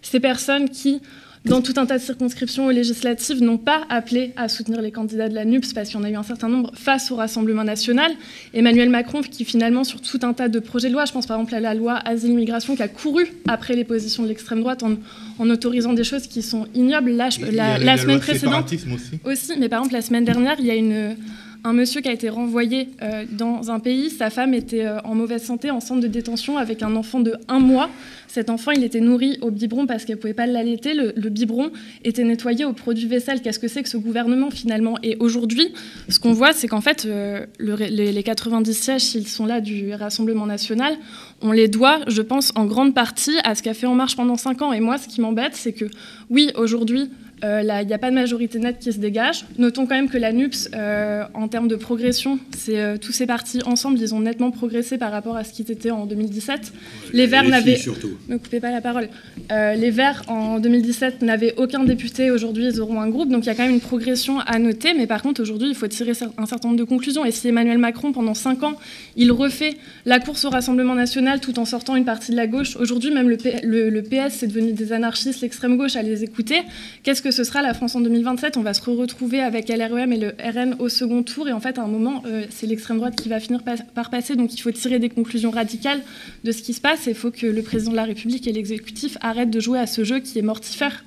Ces personnes qui dans tout un tas de circonscriptions législatives, n'ont pas appelé à soutenir les candidats de la NUPS parce qu'il y en a eu un certain nombre face au Rassemblement national. Emmanuel Macron, qui finalement, sur tout un tas de projets de loi, je pense par exemple à la loi Asile-Migration, qui a couru après les positions de l'extrême droite en, autorisant des choses qui sont ignobles. Là, la, semaine précédente aussi. aussi. mais par exemple, la semaine dernière, il y a une un monsieur qui a été renvoyé euh, dans un pays, sa femme était euh, en mauvaise santé en centre de détention avec un enfant de un mois. Cet enfant, il était nourri au biberon parce qu'elle ne pouvait pas l'allaiter. Le, biberon était nettoyé au produit vaisselle. Qu'est-ce que c'est que ce gouvernement finalement? Et aujourd'hui, ce qu'on voit, c'est qu'en fait, euh, les, les 90 sièges, s'ils sont là du Rassemblement national, on les doit, je pense, en grande partie à ce qu'a fait En Marche pendant 5 ans. Et moi, ce qui m'embête, c'est que oui, aujourd'hui, euh, il n'y a pas de majorité nette qui se dégage. Notons quand même que la NUPS, euh, en termes de progression, c'est euh, tous ces partis ensemble, ils ont nettement progressé par rapport à ce qu'ils étaient en 2017. Les Verts n'avaient. Ne coupez pas la parole. les Verts, en 2017, n'avaient aucun député. Aujourd'hui, ils auront un groupe. Donc il y a quand même une progression à noter. Mais par contre, aujourd'hui, il faut tirer un certain nombre de conclusions. Et si Emmanuel Macron, pendant 5 ans, il refait la course au Rassemblement national tout en sortant une partie de la gauche, aujourd'hui, même le, le PS, c'est devenu des anarchistes, l'extrême gauche, à les écouter. Qu'est-ce que ce sera la France en 2027. On va se retrouver avec LREM et le RN au second tour. Et en fait, à un moment, euh, c'est l'extrême droite qui va finir par passer. Donc il faut tirer des conclusions radicales de ce qui se passe. Et il faut que le président de la République et l'exécutif arrêtent de jouer à ce jeu qui est mortifère.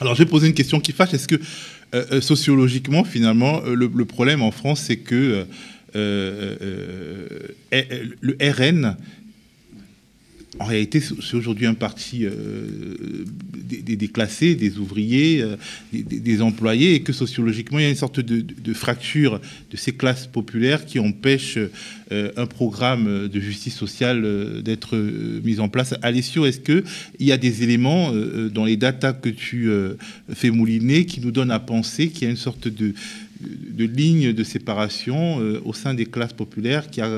Alors je vais poser une question qui fâche. Est-ce que euh, euh, sociologiquement, finalement, le, problème en France, c'est que le RN en réalité, c'est aujourd'hui un parti euh, des, déclassés, des ouvriers, euh, des, employés, et que sociologiquement, il y a une sorte de, fracture de ces classes populaires qui empêche euh, un programme de justice sociale d'être mis en place. Alessio, est-ce qu'il y a des éléments dans les datas que tu fais mouliner qui nous donnent à penser qu'il y a une sorte de, de ligne de séparation au sein des classes populaires qui, a,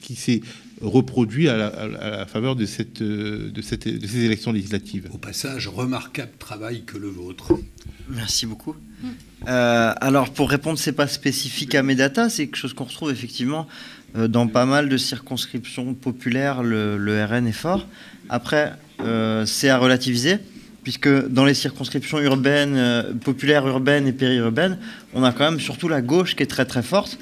qui s'est reproduit à la, faveur de, cette, de, cette, de, ces élections législatives. Au passage, remarquable travail que le vôtre. Merci beaucoup. Euh, alors, pour répondre, c'est pas spécifique à Medata, c'est quelque chose qu'on retrouve effectivement euh, dans pas mal de circonscriptions populaires. Le, RN est fort. Après, euh, c'est à relativiser, puisque dans les circonscriptions urbaines, populaires urbaines et périurbaines, on a quand même surtout la gauche qui est très très forte.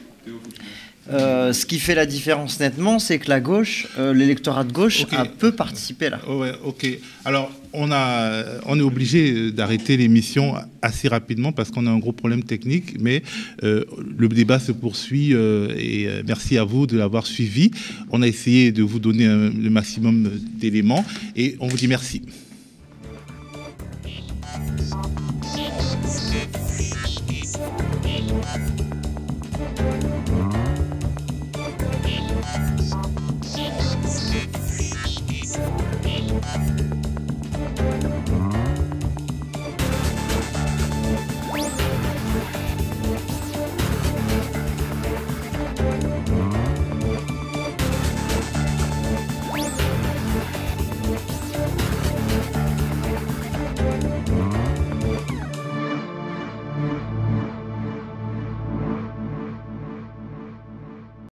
Euh, ce qui fait la différence nettement, c'est que la gauche, euh, l'électorat de gauche, a peu participé là. ouais, ok. Alors, on, a, on est obligé d'arrêter l'émission assez rapidement parce qu'on a un gros problème technique, mais euh, le débat se poursuit et merci à vous de l'avoir suivi. On a essayé de vous donner le maximum d'éléments et on vous dit merci.